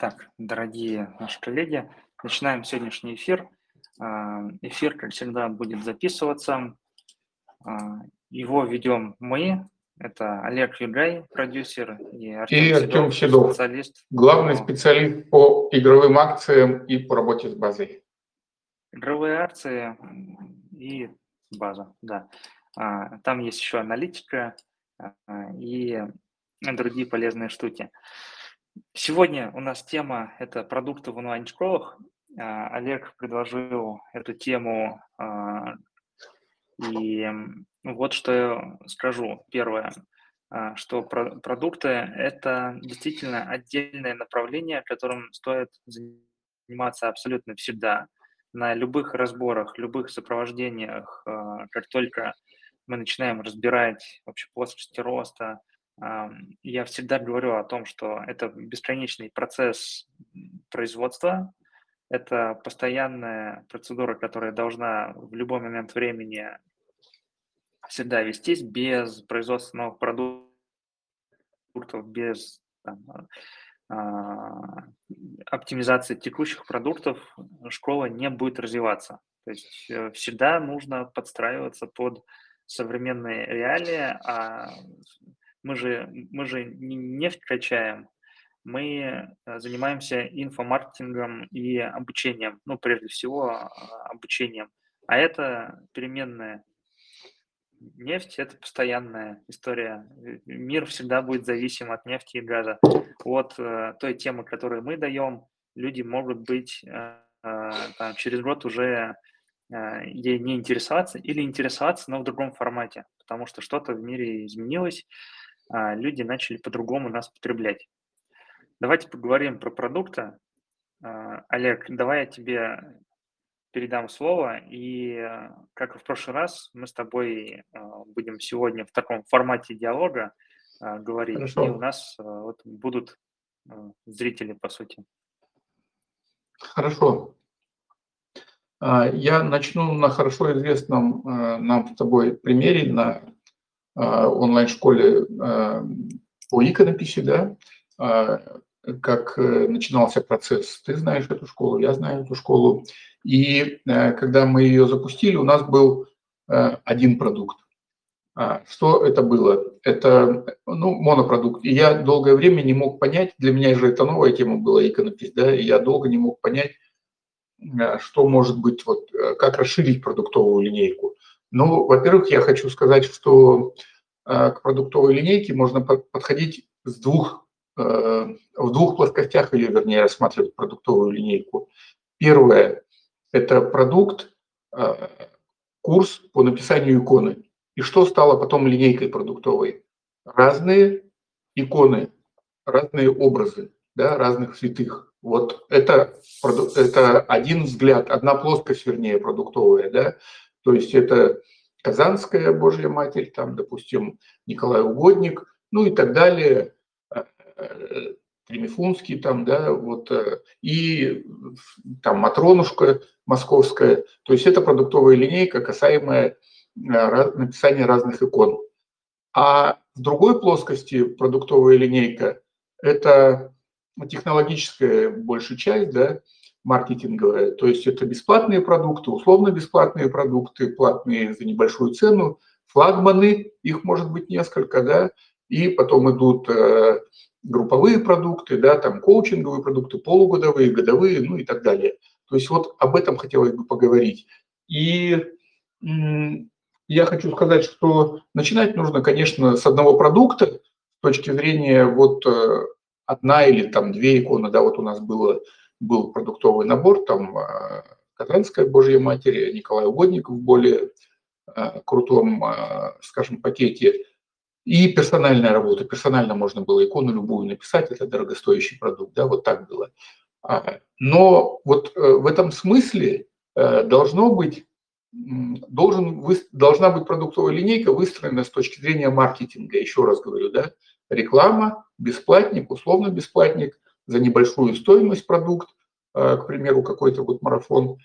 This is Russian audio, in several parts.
Так, дорогие наши коллеги, начинаем сегодняшний эфир. А, эфир, как всегда, будет записываться. А, его ведем мы. Это Олег Югай, продюсер, и Артем, и Артем Седов, Седов, специалист. Главный по... специалист по игровым акциям и по работе с базой. Игровые акции и база, да. А, там есть еще аналитика и другие полезные штуки. Сегодня у нас тема – это продукты в онлайн-школах. А, Олег предложил эту тему, а, и вот что я скажу. Первое, а, что продукты – это действительно отдельное направление, которым стоит заниматься абсолютно всегда. На любых разборах, любых сопровождениях, как только мы начинаем разбирать вообще плоскости роста, я всегда говорю о том, что это бесконечный процесс производства, это постоянная процедура, которая должна в любой момент времени всегда вестись без производства новых продуктов, без там, а, оптимизации текущих продуктов школа не будет развиваться. То есть э, всегда нужно подстраиваться под современные реалии, а мы же, мы же не нефть качаем, мы э, занимаемся инфомаркетингом и обучением, ну, прежде всего, а, обучением. А это переменная нефть – это постоянная история. Мир всегда будет зависим от нефти и газа. От э, той темы, которую мы даем, люди могут быть э, э, там, через год уже э, ей не интересоваться или интересоваться, но в другом формате, потому что что-то в мире изменилось, люди начали по-другому нас потреблять. Давайте поговорим про продукты. А, Олег, давай я тебе передам слово, и как и в прошлый раз, мы с тобой а, будем сегодня в таком формате диалога говорить, Хорошо. и у нас вот будут зрители, по сути. Хорошо. Я начну на хорошо известном нам с тобой примере, на а, онлайн-школе а, по иконописи, да, а, как э, начинался процесс. Ты знаешь эту школу, я знаю эту школу. И э, когда мы ее запустили, у нас был э, один продукт. Что это было? Это ну, монопродукт. И я долгое время не мог понять, для меня же это новая тема была иконопись, да, и я долго не мог понять, что может быть, вот, как расширить продуктовую линейку. Ну, во-первых, я хочу сказать, что э, к продуктовой линейке можно подходить с двух, э, в двух плоскостях, или вернее рассматривать продуктовую линейку. Первое – это продукт, э, курс по написанию иконы. И что стало потом линейкой продуктовой? Разные иконы, разные образы, да, разных святых. Вот это, это один взгляд, одна плоскость, вернее, продуктовая, да, то есть это Казанская Божья Матерь, там, допустим, Николай Угодник, ну и так далее, э, э, Тремифунский там, да, вот, э, и там Матронушка московская. То есть это продуктовая линейка, касаемая написания разных икон. А в другой плоскости продуктовая линейка – это технологическая большая часть, да, маркетинговая. То есть это бесплатные продукты, условно бесплатные продукты, платные за небольшую цену, флагманы, их может быть несколько, да, и потом идут э, групповые продукты, да, там коучинговые продукты, полугодовые, годовые, ну и так далее. То есть вот об этом хотелось бы поговорить. И я хочу сказать, что начинать нужно, конечно, с одного продукта, с точки зрения вот э, одна или там две иконы, да, вот у нас было был продуктовый набор, там а, Казанская Божья Матерь, Николай Угодников в более а, крутом, а, скажем, пакете, и персональная работа. Персонально можно было икону любую написать, это дорогостоящий продукт, да, вот так было. Но вот э, в этом смысле э, должно быть, должен, должна быть продуктовая линейка выстроена с точки зрения маркетинга, еще раз говорю, да, реклама, бесплатник, условно бесплатник – за небольшую стоимость продукт, э, к примеру, какой-то вот марафон,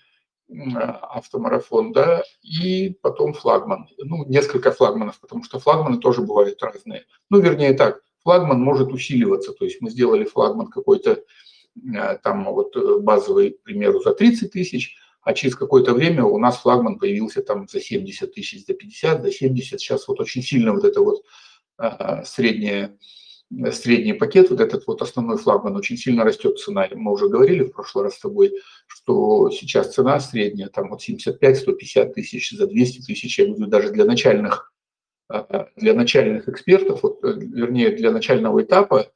автомарафон, да, и потом флагман. Ну, несколько флагманов, потому что флагманы тоже бывают разные. Ну, вернее так, флагман может усиливаться, то есть мы сделали флагман какой-то там вот базовый, к примеру, за 30 тысяч, а через какое-то время у нас флагман появился там за 70 тысяч, за 50, за 70. Сейчас вот очень сильно вот это вот среднее средний пакет, вот этот вот основной флагман, очень сильно растет цена. Мы уже говорили в прошлый раз с тобой, что сейчас цена средняя, там вот 75-150 тысяч, за 200 тысяч, я говорю, даже для начальных, а, для начальных экспертов, вот, э, вернее, для начального этапа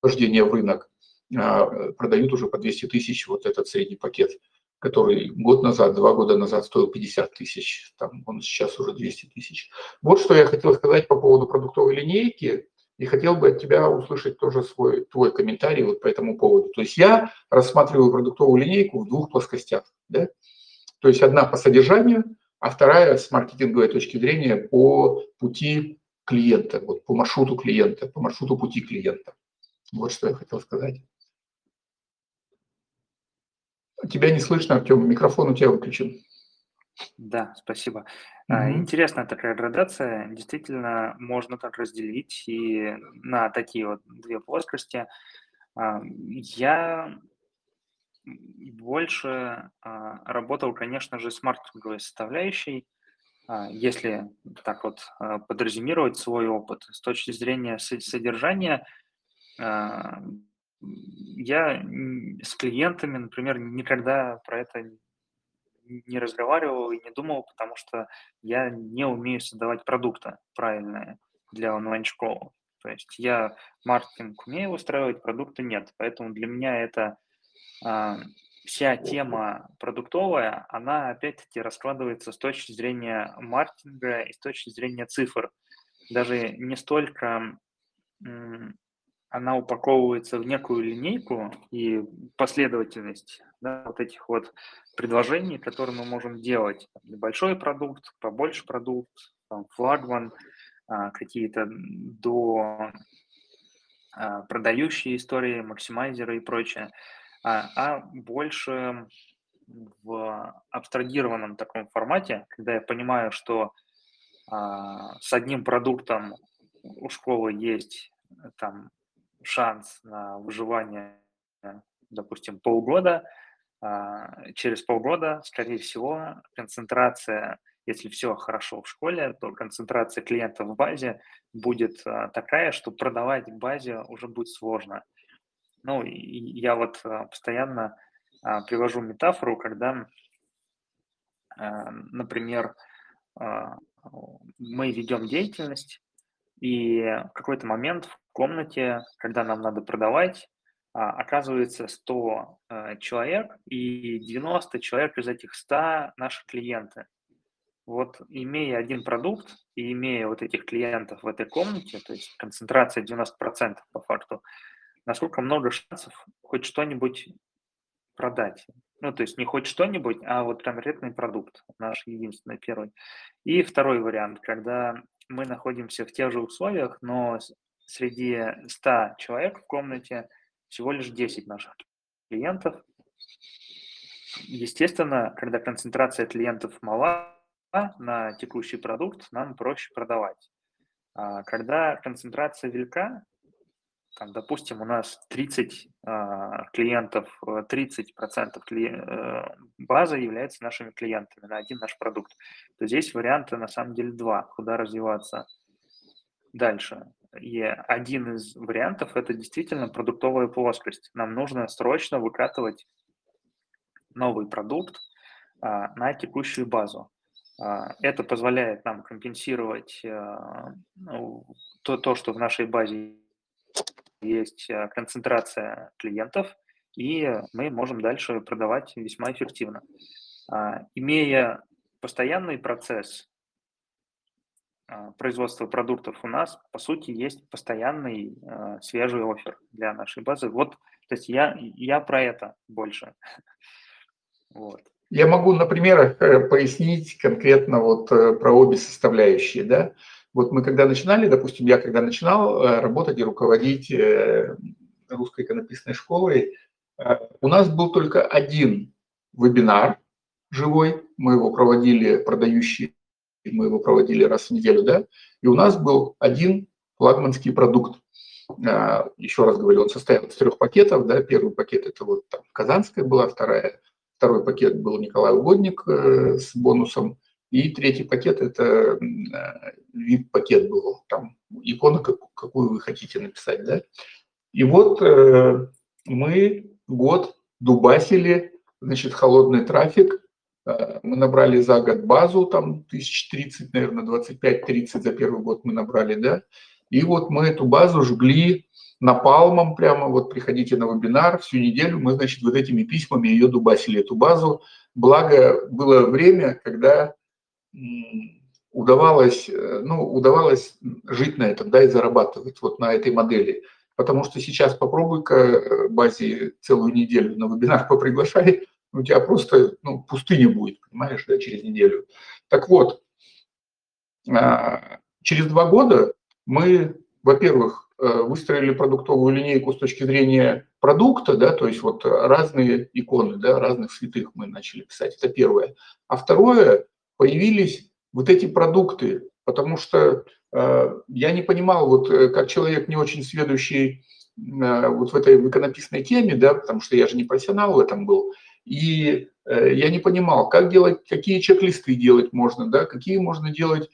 вхождения в рынок а, продают уже по 200 тысяч вот этот средний пакет который год назад, два года назад стоил 50 тысяч, там он сейчас уже 200 тысяч. Вот что я хотел сказать по поводу продуктовой линейки. И хотел бы от тебя услышать тоже свой, твой комментарий вот по этому поводу. То есть я рассматриваю продуктовую линейку в двух плоскостях. Да? То есть одна по содержанию, а вторая с маркетинговой точки зрения по пути клиента, вот по маршруту клиента, по маршруту пути клиента. Вот что я хотел сказать. Тебя не слышно, Артем, микрофон у тебя выключен. Да, спасибо. Mm-hmm. Интересная такая градация. Действительно, можно так разделить и на такие вот две плоскости. А, я больше а, работал, конечно же, с маркетинговой составляющей, если так вот подразумировать свой опыт. С точки зрения содержания, я с клиентами, например, никогда про это не разговаривал и не думал, потому что я не умею создавать продукты правильные для онлайн-школы. То есть я маркетинг умею устраивать, продукты нет. Поэтому для меня это а, вся тема продуктовая, она опять-таки раскладывается с точки зрения маркетинга и с точки зрения цифр. Даже не столько она упаковывается в некую линейку и последовательность да, вот этих вот предложений, которые мы можем делать. Небольшой продукт, побольше продукт, там, флагман, а, какие-то до а, продающие истории, максимайзеры и прочее, а, а больше в абстрагированном таком формате, когда я понимаю, что с одним продуктом у школы есть там шанс на выживание, допустим, полгода, а, через полгода, скорее всего, концентрация, если все хорошо в школе, то концентрация клиентов в базе будет а, такая, что продавать базе уже будет сложно. Ну, и я вот а, постоянно привожу метафору, когда, например, мы ведем деятельность, и в какой-то момент комнате, когда нам надо продавать, а, оказывается 100 э, человек, и 90 человек из этих 100 наши клиенты. Вот имея один продукт и имея вот этих клиентов в этой комнате, то есть концентрация 90% по факту, насколько много шансов хоть что-нибудь продать. Ну, то есть не хоть что-нибудь, а вот конкретный продукт, наш единственный первый. И второй вариант, когда мы находимся в тех же условиях, но среди 100 человек в комнате – всего лишь 10 наших клиентов. Естественно, когда концентрация клиентов мала на текущий продукт, нам проще продавать. А когда концентрация велика, там, допустим, у нас 30 а, клиентов, 30% кли... Э, базы является нашими клиентами на один наш продукт, то здесь варианты на самом деле два, куда развиваться дальше. И один из вариантов – это действительно продуктовая плоскость. Нам нужно срочно выкатывать новый продукт а, на текущую базу. А, это позволяет нам компенсировать а, ну, то, то, что в нашей базе есть а, концентрация клиентов, и мы можем дальше продавать весьма эффективно. А, имея постоянный процесс производства продуктов у нас, по сути, есть постоянный э, свежий офер для нашей базы. Вот, то есть я, я про это больше. Вот. Я могу на примерах э, пояснить конкретно вот э, про обе составляющие, да. Вот мы когда начинали, допустим, я когда начинал работать и руководить русской иконописной школой, у нас был только один вебинар живой, мы его проводили продающие мы его проводили раз в неделю, да, и у нас был один флагманский продукт. Еще раз говорю, он состоял из трех пакетов. Да? Первый пакет – это вот там Казанская была, вторая, второй пакет был Николай Угодник с бонусом, и третий пакет – это VIP-пакет был, там икона, какую вы хотите написать. Да? И вот мы год дубасили, значит, холодный трафик, э, мы набрали за год базу, там 1030, наверное, 25-30 за первый год мы набрали, да, и вот мы эту базу жгли напалмом прямо, вот приходите на вебинар, всю неделю мы, значит, вот этими письмами ее дубасили, эту базу. Благо, было время, когда удавалось, э, ну, удавалось жить на этом, да, и зарабатывать вот на этой модели. Потому что сейчас попробуй-ка э, базе целую неделю на вебинар поприглашай, у тебя просто ну, пустыня будет, понимаешь, да, через неделю. Так вот, а, через два года мы, во-первых, э, выстроили продуктовую линейку с точки зрения продукта, да, то есть вот разные иконы, да, разных святых мы начали писать, это первое. А второе, появились вот эти продукты, потому что Э, я не понимал, вот э, как человек не очень следующий э, вот в этой иконописной теме, да, потому что я же не профессионал в этом был, и я не понимал, как делать, какие чек-листы делать можно, да, какие можно делать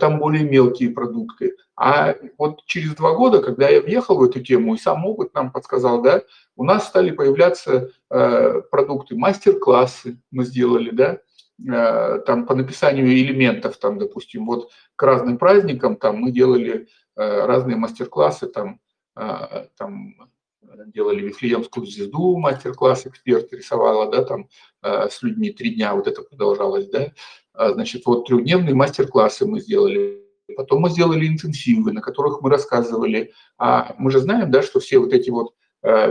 там более мелкие продукты. А вот через два года, когда я въехал в эту тему, и сам опыт нам подсказал, да, у нас стали появляться э, продукты, мастер-классы мы сделали, да, Э, там по написанию элементов, там, допустим, вот к разным праздникам там мы делали э, разные мастер-классы, там, э, там делали Вифлеемскую звезду, мастер-класс эксперт рисовала, да, там с людьми три дня вот это продолжалось, да, а, значит, вот трехдневные мастер-классы мы сделали, потом мы сделали интенсивы, на которых мы рассказывали, а мы же знаем, да, что все вот эти вот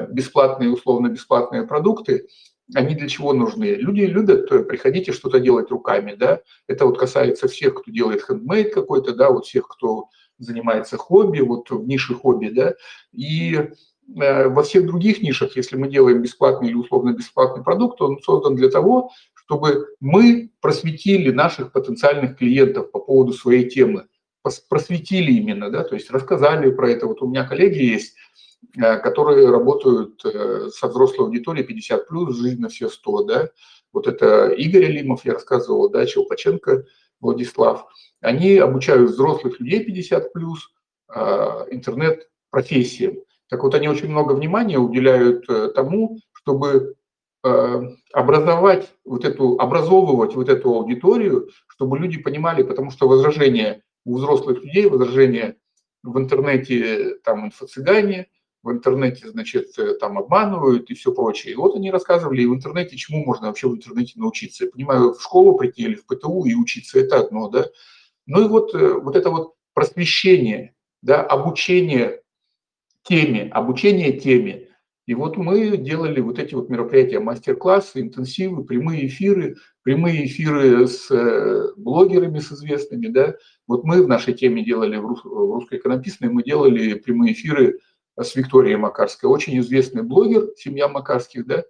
бесплатные, условно бесплатные продукты, они для чего нужны? Люди любят э, приходить и что-то делать руками, да. Это вот касается всех, кто делает хендмейд какой-то, да, вот всех, кто занимается хобби, вот в нише хобби, да. И э, во всех других нишах, если мы делаем бесплатный или условно бесплатный продукт, он создан для того, чтобы мы просветили наших потенциальных клиентов по поводу своей темы, просветили именно, да, то есть рассказали про это. Вот у меня коллеги есть, Э, которые работают э, со взрослой аудиторией 50 плюс, жизнь на все 100, да. Вот это Игорь Алимов, я рассказывал, да, Челпаченко Владислав. Они обучают взрослых людей 50 плюс интернет-профессиям. Так вот, они очень много внимания уделяют э, тому, чтобы образовать вот эту, образовывать вот эту аудиторию, чтобы люди понимали, потому что возражения у взрослых людей, возражения в интернете, там, инфо-цыгане, в интернете, значит, э, там обманывают и все прочее. И вот они рассказывали и в интернете, чему можно вообще в интернете научиться. Я понимаю, в школу прийти или в ПТУ и учиться – это одно, да. Ну и вот, э, вот это вот просвещение, да, обучение теме, обучение теме. И вот мы делали вот эти вот мероприятия, мастер-классы, интенсивы, прямые эфиры, прямые эфиры с э, блогерами, с известными, да. Вот мы в нашей теме делали, в русской иконописной, мы делали прямые эфиры с Викторией Макарской, очень известный блогер, семья Макарских, да,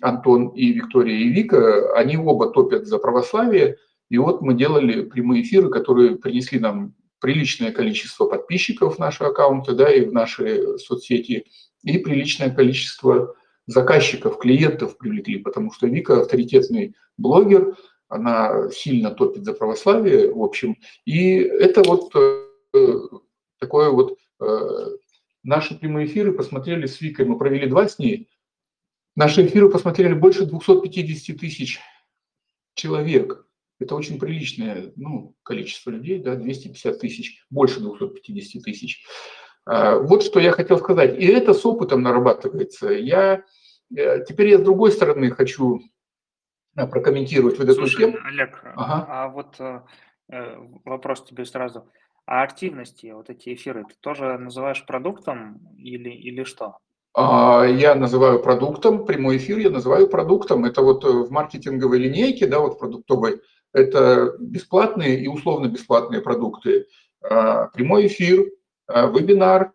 Антон и Виктория и Вика, они оба топят за православие, и вот мы делали прямые эфиры, которые принесли нам приличное количество подписчиков в наши аккаунты, да, и в наши соцсети, и приличное количество заказчиков, клиентов привлекли, потому что Вика авторитетный блогер, она сильно топит за православие, в общем, и это вот э, такое вот э, Наши прямые эфиры посмотрели с Викой, мы провели два с ней. Наши эфиры посмотрели больше 250 тысяч человек. Это очень приличное ну, количество людей, да, 250 тысяч, больше 250 тысяч. А, вот что я хотел сказать. И это с опытом нарабатывается. Я, э, теперь я с другой стороны хочу э, прокомментировать вот эту Слушай, тему. Олег, ага. а вот э, вопрос тебе сразу. А активности, вот эти эфиры, ты тоже называешь продуктом или, или что? А, я называю продуктом, прямой эфир я называю продуктом. Это вот э, в маркетинговой линейке, да, вот продуктовой, это бесплатные и условно бесплатные продукты. А, прямой эфир, а, вебинар,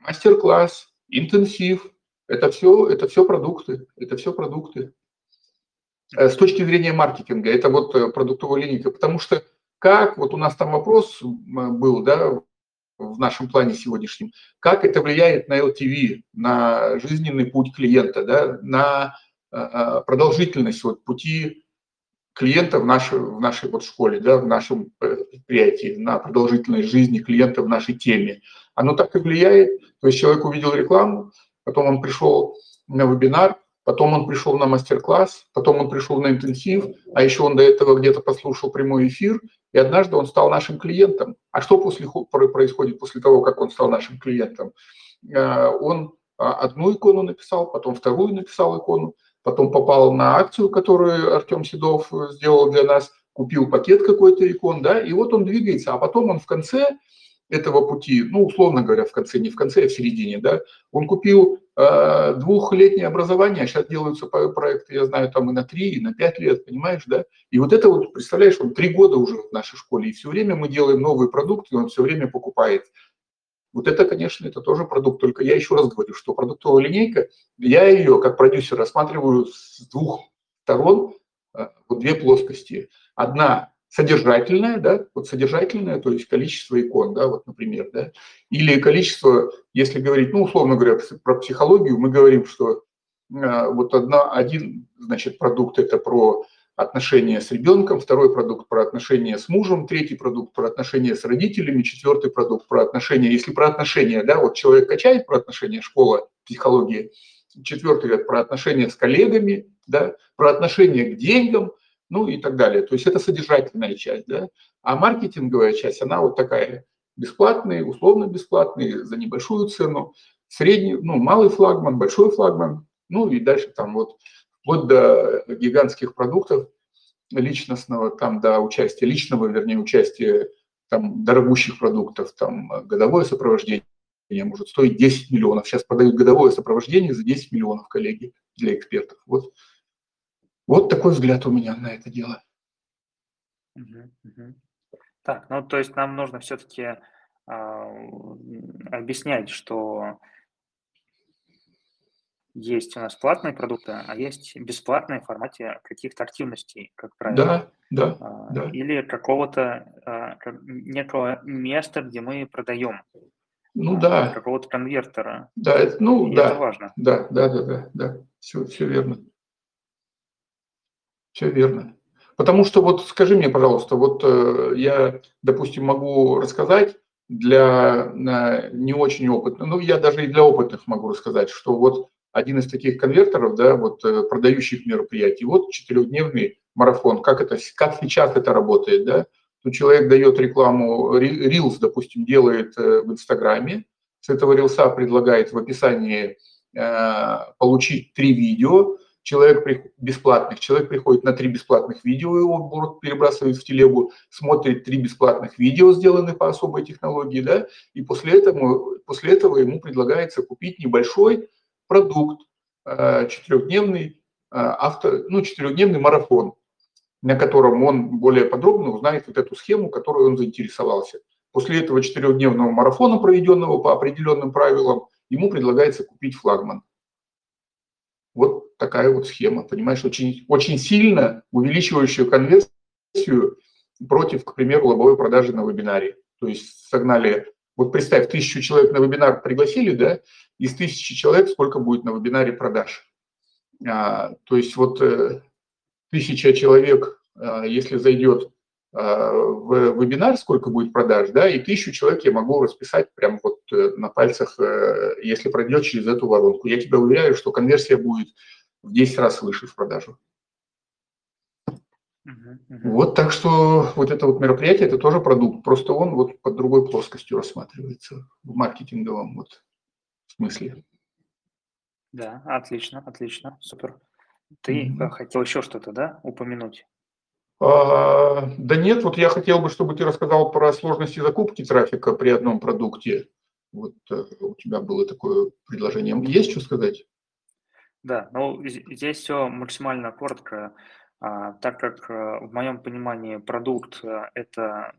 мастер-класс, интенсив. Это все, это все продукты, это все продукты. Э, с точки зрения маркетинга, это вот э, продуктовая линейка, потому что как, вот у нас там вопрос был, да, в нашем плане сегодняшнем, как это влияет на LTV, на жизненный путь клиента, да, на э, продолжительность вот, пути клиента в нашей, в нашей вот школе, да, в нашем предприятии, на продолжительность жизни клиента в нашей теме. Оно так и влияет. То есть человек увидел рекламу, потом он пришел на вебинар, потом он пришел на мастер-класс, потом он пришел на интенсив, а еще он до этого где-то послушал прямой эфир, и однажды он стал нашим клиентом. А что после, происходит после того, как он стал нашим клиентом? Э, он а, одну икону написал, потом вторую написал икону, потом попал на акцию, которую Артем Седов сделал для нас, купил пакет какой-то икон, да, и вот он двигается, а потом он в конце этого пути, ну, условно говоря, в конце, не в конце, а в середине, да, он купил э, двухлетнее образование, а сейчас делаются проекты, я знаю, там и на три, и на пять лет, понимаешь, да, и вот это вот, представляешь, он три года уже в нашей школе, и все время мы делаем новые продукты, он все время покупает. Вот это, конечно, это тоже продукт, только я еще раз говорю, что продуктовая линейка, я ее как продюсер рассматриваю с двух сторон, э, вот две плоскости. Одна содержательное, да, вот содержательное, то есть количество икон, да, вот, например, да, или количество, если говорить, ну, условно говоря, про психологию, мы говорим, что э, вот одна, один, значит, продукт – это про отношения с ребенком, второй продукт про отношения с мужем, третий продукт про отношения с родителями, четвертый продукт про отношения, если про отношения, да, вот человек качает про отношения, школа психологии, четвертый про отношения с коллегами, да, про отношения к деньгам – ну и так далее. То есть это содержательная часть, да. А маркетинговая часть, она вот такая бесплатная, условно бесплатная, за небольшую цену, средний, ну, малый флагман, большой флагман, ну и дальше там вот вплоть до гигантских продуктов личностного, там до участия, личного, вернее, участия там дорогущих продуктов, там годовое сопровождение может стоить 10 миллионов. Сейчас продают годовое сопровождение за 10 миллионов, коллеги, для экспертов. Вот вот такой взгляд у меня на это дело. Так, ну то есть нам нужно все-таки э, а, объяснять, что есть у нас платные продукты, а есть бесплатные в формате каких-то активностей, как правило. Да, да, а, да. Или какого-то а, некого места, где мы продаем. Ну а, да. Какого-то конвертера. Да, это, ну И да. Это важно. Да, да, да, да, да. Все, все верно. Все верно. Потому что вот скажи мне, пожалуйста, вот э, я, допустим, могу рассказать для не очень опытных, ну я даже и для опытных могу рассказать, что вот один из таких конвертеров, да, вот э, продающих мероприятий, вот четырехдневный марафон, как это, как сейчас это работает, да, то человек дает рекламу, Reels, допустим, делает в Инстаграме, с этого рилса предлагает в описании получить три видео, человек бесплатных, человек приходит на три бесплатных видео, его перебрасывает в телегу, смотрит три бесплатных видео, сделанные по особой технологии, да, и после этого, после этого ему предлагается купить небольшой продукт, э, четырехдневный э, автор, ну, четырехдневный марафон, на котором он более подробно узнает вот эту схему, которой он заинтересовался. После этого четырехдневного марафона, проведенного по определенным правилам, ему предлагается купить флагман. Вот такая вот схема, понимаешь, очень, очень сильно увеличивающая конверсию против, к примеру, лобовой продажи на вебинаре. То есть согнали, вот представь, тысячу человек на вебинар пригласили, да, из тысячи человек сколько будет на вебинаре продаж. А, то есть вот э, тысяча человек, а, если зайдет а, в вебинар, сколько будет продаж, да, и тысячу человек я могу расписать прямо вот э, на пальцах, э, если пройдет через эту воронку. Я тебя уверяю, что конверсия будет в 10 раз выше в продажу. Вот так что вот это вот мероприятие, это тоже продукт, просто он вот под другой плоскостью рассматривается в маркетинговом вот смысле. Да, отлично, отлично, супер. Ты mm-hmm. хотел еще что-то, да, упомянуть? А, да нет, вот я хотел бы, чтобы ты рассказал про сложности закупки трафика при одном продукте. Вот э, у тебя было такое предложение. Есть что сказать? Да, ну здесь все максимально коротко, так как а, в моем понимании продукт а, это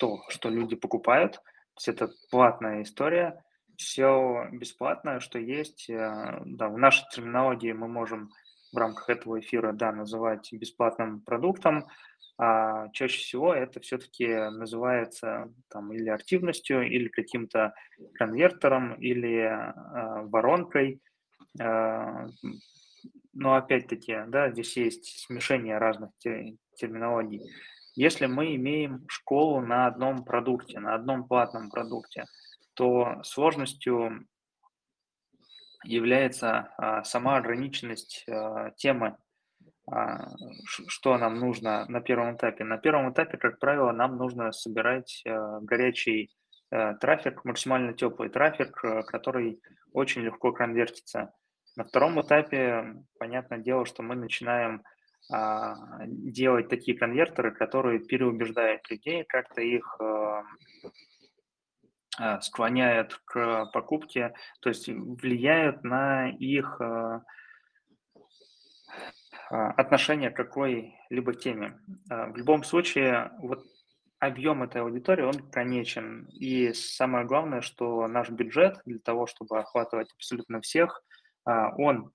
то, что люди покупают, то есть это платная история, все бесплатное, что есть. Да, в нашей терминологии мы можем в рамках этого эфира, да, называть бесплатным продуктом, а чаще всего это все-таки называется там или активностью, или каким-то конвертером, или э, воронкой. Э, но опять-таки, да, здесь есть смешение разных терминологий. Если мы имеем школу на одном продукте, на одном платном продукте, то сложностью является а, сама ограниченность а, темы, а, что нам нужно на первом этапе. На первом этапе, как правило, нам нужно собирать а, горячий а, трафик, максимально теплый трафик, а, который очень легко конвертится. На втором этапе, понятное дело, что мы начинаем а, делать такие конвертеры, которые переубеждают людей, как-то их а, а, склоняют к покупке, то есть влияют на их отношение к какой-либо теме. В любом случае, вот объем этой аудитории, он конечен. И самое главное, что наш бюджет для того, чтобы охватывать абсолютно всех, он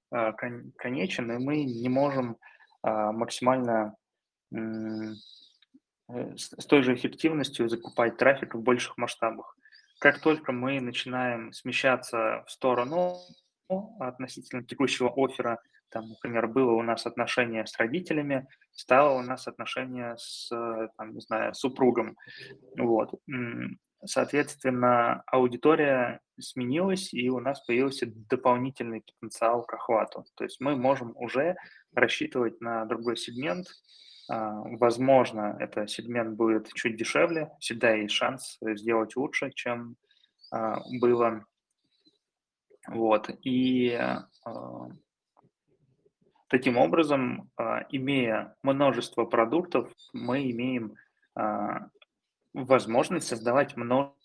конечен, и мы не можем а, максимально э, с той же эффективностью закупать трафик в больших масштабах. Как только мы начинаем смещаться в сторону относительно текущего оффера, там, например, было у нас отношение с родителями, стало у нас отношение с, там, не знаю, супругом. Вот. Соответственно, аудитория сменилась, и у нас появился дополнительный потенциал к охвату. То есть мы можем уже рассчитывать на другой сегмент. А, возможно, этот сегмент будет чуть дешевле. Всегда есть шанс сделать лучше, чем а, было. Вот. И а, таким образом, имея множество продуктов, мы имеем возможность создавать множество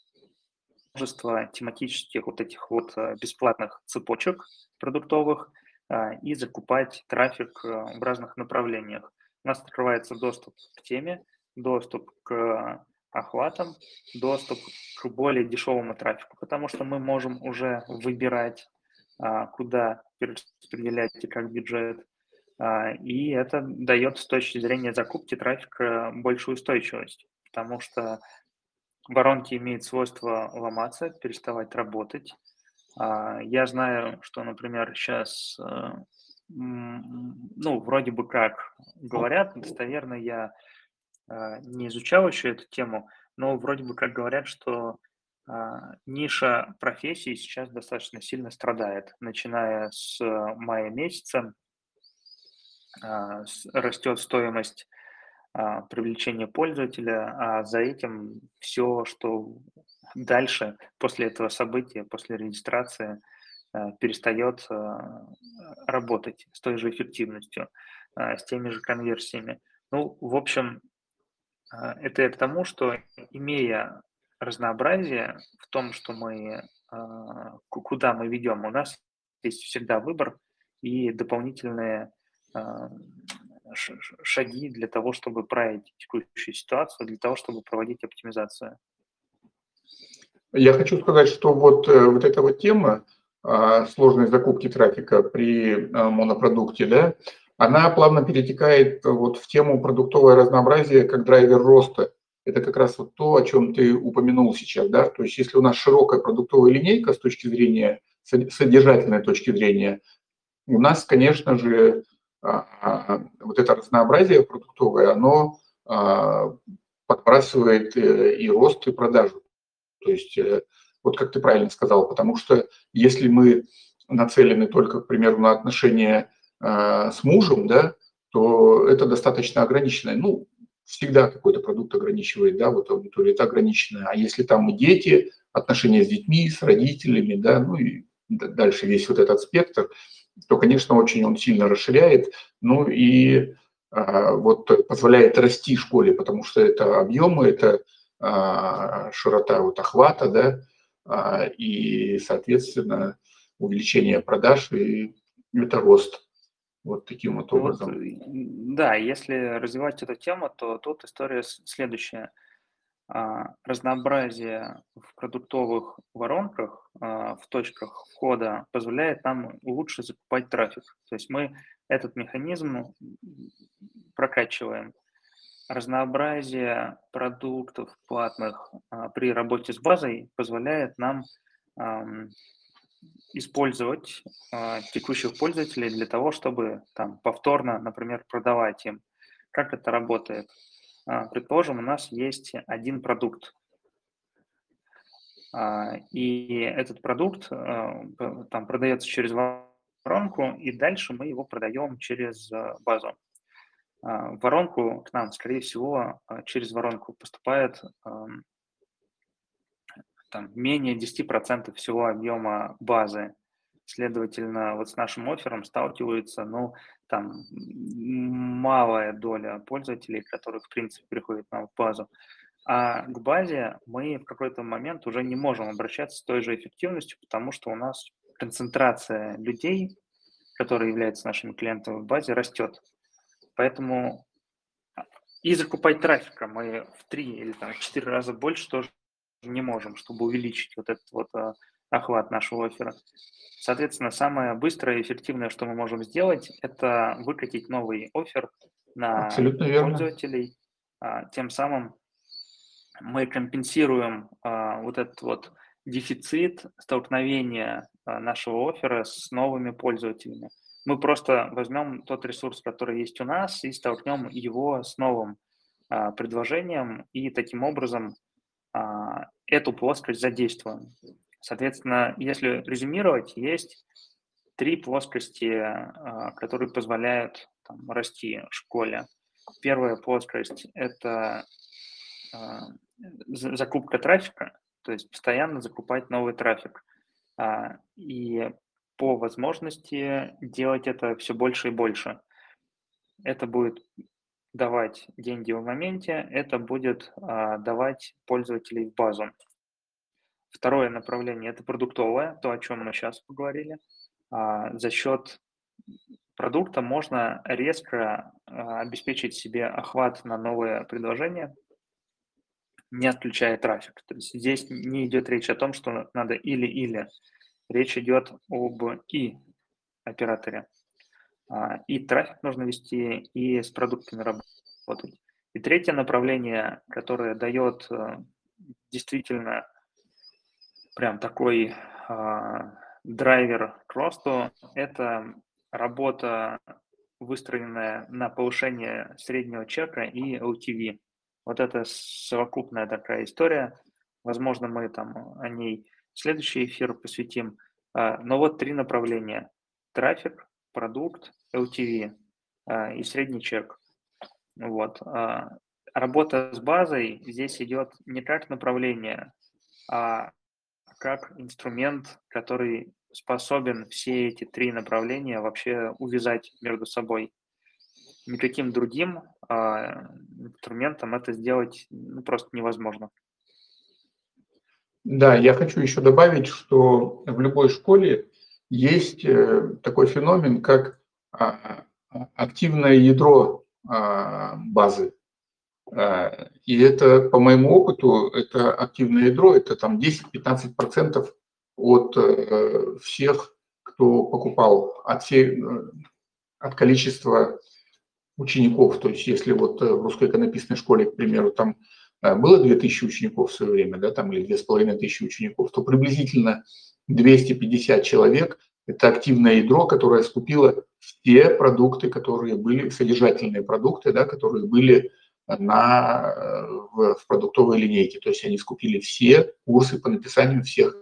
тематических вот этих вот э, бесплатных цепочек продуктовых а, и закупать трафик э, в разных направлениях. У нас открывается доступ к теме, доступ к охватам, доступ к более дешевому трафику, потому что мы можем уже выбирать, а, куда перераспределять и как бюджет. А, и это дает с точки зрения закупки трафика большую устойчивость потому что воронки имеют свойство ломаться, переставать работать. А, я знаю, что, например, сейчас, э, ну, вроде бы как говорят, достоверно я э, не изучал еще эту тему, но вроде бы как говорят, что а, ниша профессии сейчас достаточно сильно страдает. Начиная с мая месяца а, растет стоимость привлечение пользователя, а за этим все, что дальше после этого события, после регистрации, а, перестает а, работать с той же эффективностью, с теми же конверсиями. Ну, в общем, это я к тому, что имея разнообразие в том, что мы, куда мы ведем, у нас есть всегда выбор и дополнительные шаги для того, чтобы править текущую ситуацию, для того, чтобы проводить оптимизацию? Я хочу сказать, что вот, э, вот эта вот тема а, сложной закупки трафика при а, монопродукте, да, она плавно перетекает вот в тему продуктовое разнообразие как драйвер роста. Это как раз вот то, о чем ты упомянул сейчас, да, то есть если у нас широкая продуктовая линейка с точки зрения, содержательной точки зрения, у нас, конечно же, вот это разнообразие продуктовое, оно а, подбрасывает э, и рост, и продажу. То есть, э, вот как ты правильно сказал, потому что если мы нацелены только, к примеру, на отношения с мужем, да, то это достаточно ограниченное. Ну, всегда какой-то продукт ограничивает, да, вот аудитория это ограниченная. А если там и дети, отношения с детьми, с родителями, да, ну и дальше весь вот этот спектр, то, конечно, очень он сильно расширяет, ну и а, вот позволяет расти школе, потому что это объемы, это а, широта вот охвата, да, а, и, соответственно, увеличение продаж и это рост. Вот таким вот образом. Вот, да, если развивать эту тему, то тут история следующая – разнообразие в продуктовых воронках, а, в точках входа позволяет нам лучше закупать трафик. То есть мы этот механизм прокачиваем. Разнообразие продуктов платных а, при работе с базой позволяет нам использовать а, текущих пользователей для того, чтобы там повторно, например, продавать им. Как это работает? А, предположим, у нас есть один продукт, а, и этот продукт а, там продается через воронку, и дальше мы его продаем через базу. Воронку к нам, скорее всего, через воронку поступает там, менее 10% всего объема базы. Следовательно, вот с нашим оффером сталкиваются, ну, там, малая доля пользователей, которые, в принципе, приходят нам в базу. А к базе мы в какой-то момент уже не можем обращаться с той же эффективностью, потому что у нас концентрация людей, которые являются нашими клиентами в базе, растет. Поэтому и закупать трафика мы в три или там, в четыре раза больше тоже не можем, чтобы увеличить вот этот вот а, охват нашего оффера. Соответственно, самое быстрое и эффективное, что мы можем сделать, это выкатить новый офер на Абсолютно пользователей. А, тем самым мы компенсируем а, вот этот вот дефицит столкновения а, нашего оффера с новыми пользователями. Мы просто возьмем тот ресурс, который есть у нас, и столкнем его с новым предложением, и таким образом эту плоскость задействуем. Соответственно, если резюмировать, есть три плоскости, которые позволяют там, расти в школе. Первая плоскость – это закупка трафика, то есть постоянно закупать новый трафик. А, и по возможности делать это все больше и больше. Это будет давать деньги в моменте, это будет а, давать пользователей в базу. Второе направление – это продуктовое, то, о чем мы сейчас поговорили. А, за счет продукта можно резко обеспечить себе охват на новые предложения, не отключая трафик. То есть здесь не идет речь о том, что надо или-или. Речь идет об и операторе. А, и трафик нужно вести, и с продуктами работать. И третье направление, которое дает э, действительно прям такой а, драйвер к росту, это работа, выстроенная на повышение среднего чека и LTV. Вот это совокупная такая история. Возможно, мы там о ней следующий эфир посвятим. А, но вот три направления. Трафик, продукт, LTV а, и средний чек. Вот. Работа с базой здесь идет не как направление, а как инструмент, который способен все эти три направления вообще увязать между собой никаким другим а, инструментом это сделать ну, просто невозможно. Да, я хочу еще добавить, что в любой школе есть э, такой феномен, как а, активное ядро а, базы. И это, по моему опыту, это активное ядро, это там 10-15% от э, всех, кто покупал, от, всей, э, от количества учеников. То есть если вот э, в русской иконописной школе, к примеру, там было 2000 учеников в свое время, да, там или 2500 учеников, то приблизительно 250 человек – это активное ядро, которое скупило все продукты, которые были, содержательные продукты, да, которые были на, э, в, в продуктовой линейке. То есть они скупили все курсы по написанию всех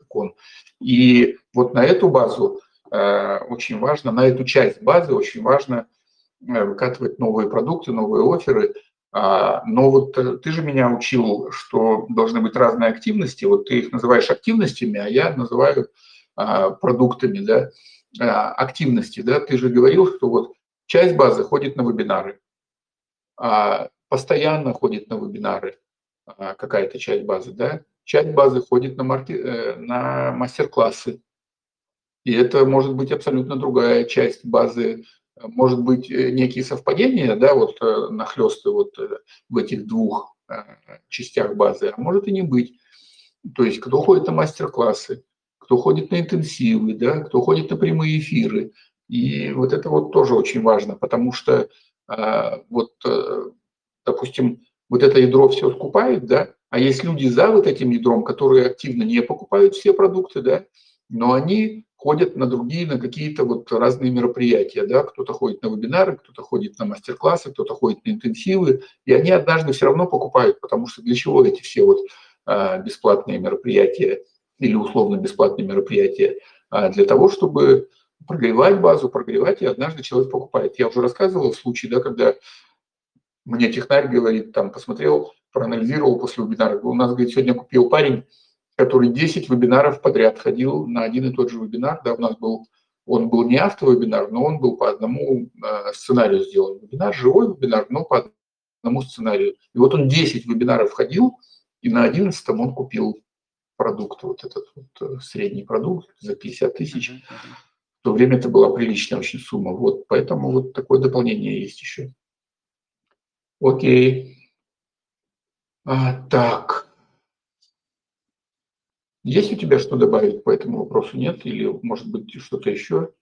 икон. И вот на эту базу э, очень важно, на эту часть базы очень важно – Э, выкатывать новые продукты, новые оферы. А, но вот э, ты же меня учил, что должны быть разные активности. Вот ты их называешь активностями, а я называю а, продуктами, да, а, активности, да. Ты же говорил, что вот часть базы ходит на вебинары, постоянно ходит на вебинары какая-то часть базы, да. Часть базы ходит на, марки... Э, на мастер-классы. И это может быть абсолютно другая часть базы может быть э, некие совпадения, да, вот э, нахлесты вот в этих двух частях базы, а может и не быть. То есть кто ходит на мастер-классы, кто ходит на интенсивы, да, кто ходит на прямые эфиры, И вот это вот тоже очень важно, потому что вот, допустим, вот это ядро все скупает, да, а есть люди за вот этим ядром, которые активно не покупают все продукты, да, но они ходят на другие, на какие-то вот разные мероприятия, да, кто-то ходит на вебинары, кто-то ходит на мастер-классы, кто-то ходит на интенсивы, и они однажды все равно покупают, потому что для чего эти все вот а, бесплатные мероприятия или условно бесплатные мероприятия? А для того, чтобы прогревать базу, прогревать, и однажды человек покупает. Я уже рассказывал случай, да, когда мне технарь говорит, там, посмотрел, проанализировал после вебинара. У нас, говорит, сегодня купил парень, который 10 вебинаров подряд ходил на один и тот же вебинар. Да, у нас был, он был не автовебинар, но он был по одному э, сценарию сделан. Вебинар, живой вебинар, но по одному сценарию. И вот он 10 вебинаров ходил, и на 11 он купил продукт, вот этот вот э, средний продукт за 50 тысяч. В то время это была приличная очень сумма. Вот, поэтому вот такое дополнение есть еще. Окей. А, так. Есть у тебя что добавить по этому вопросу? Нет? Или, может быть, что-то еще?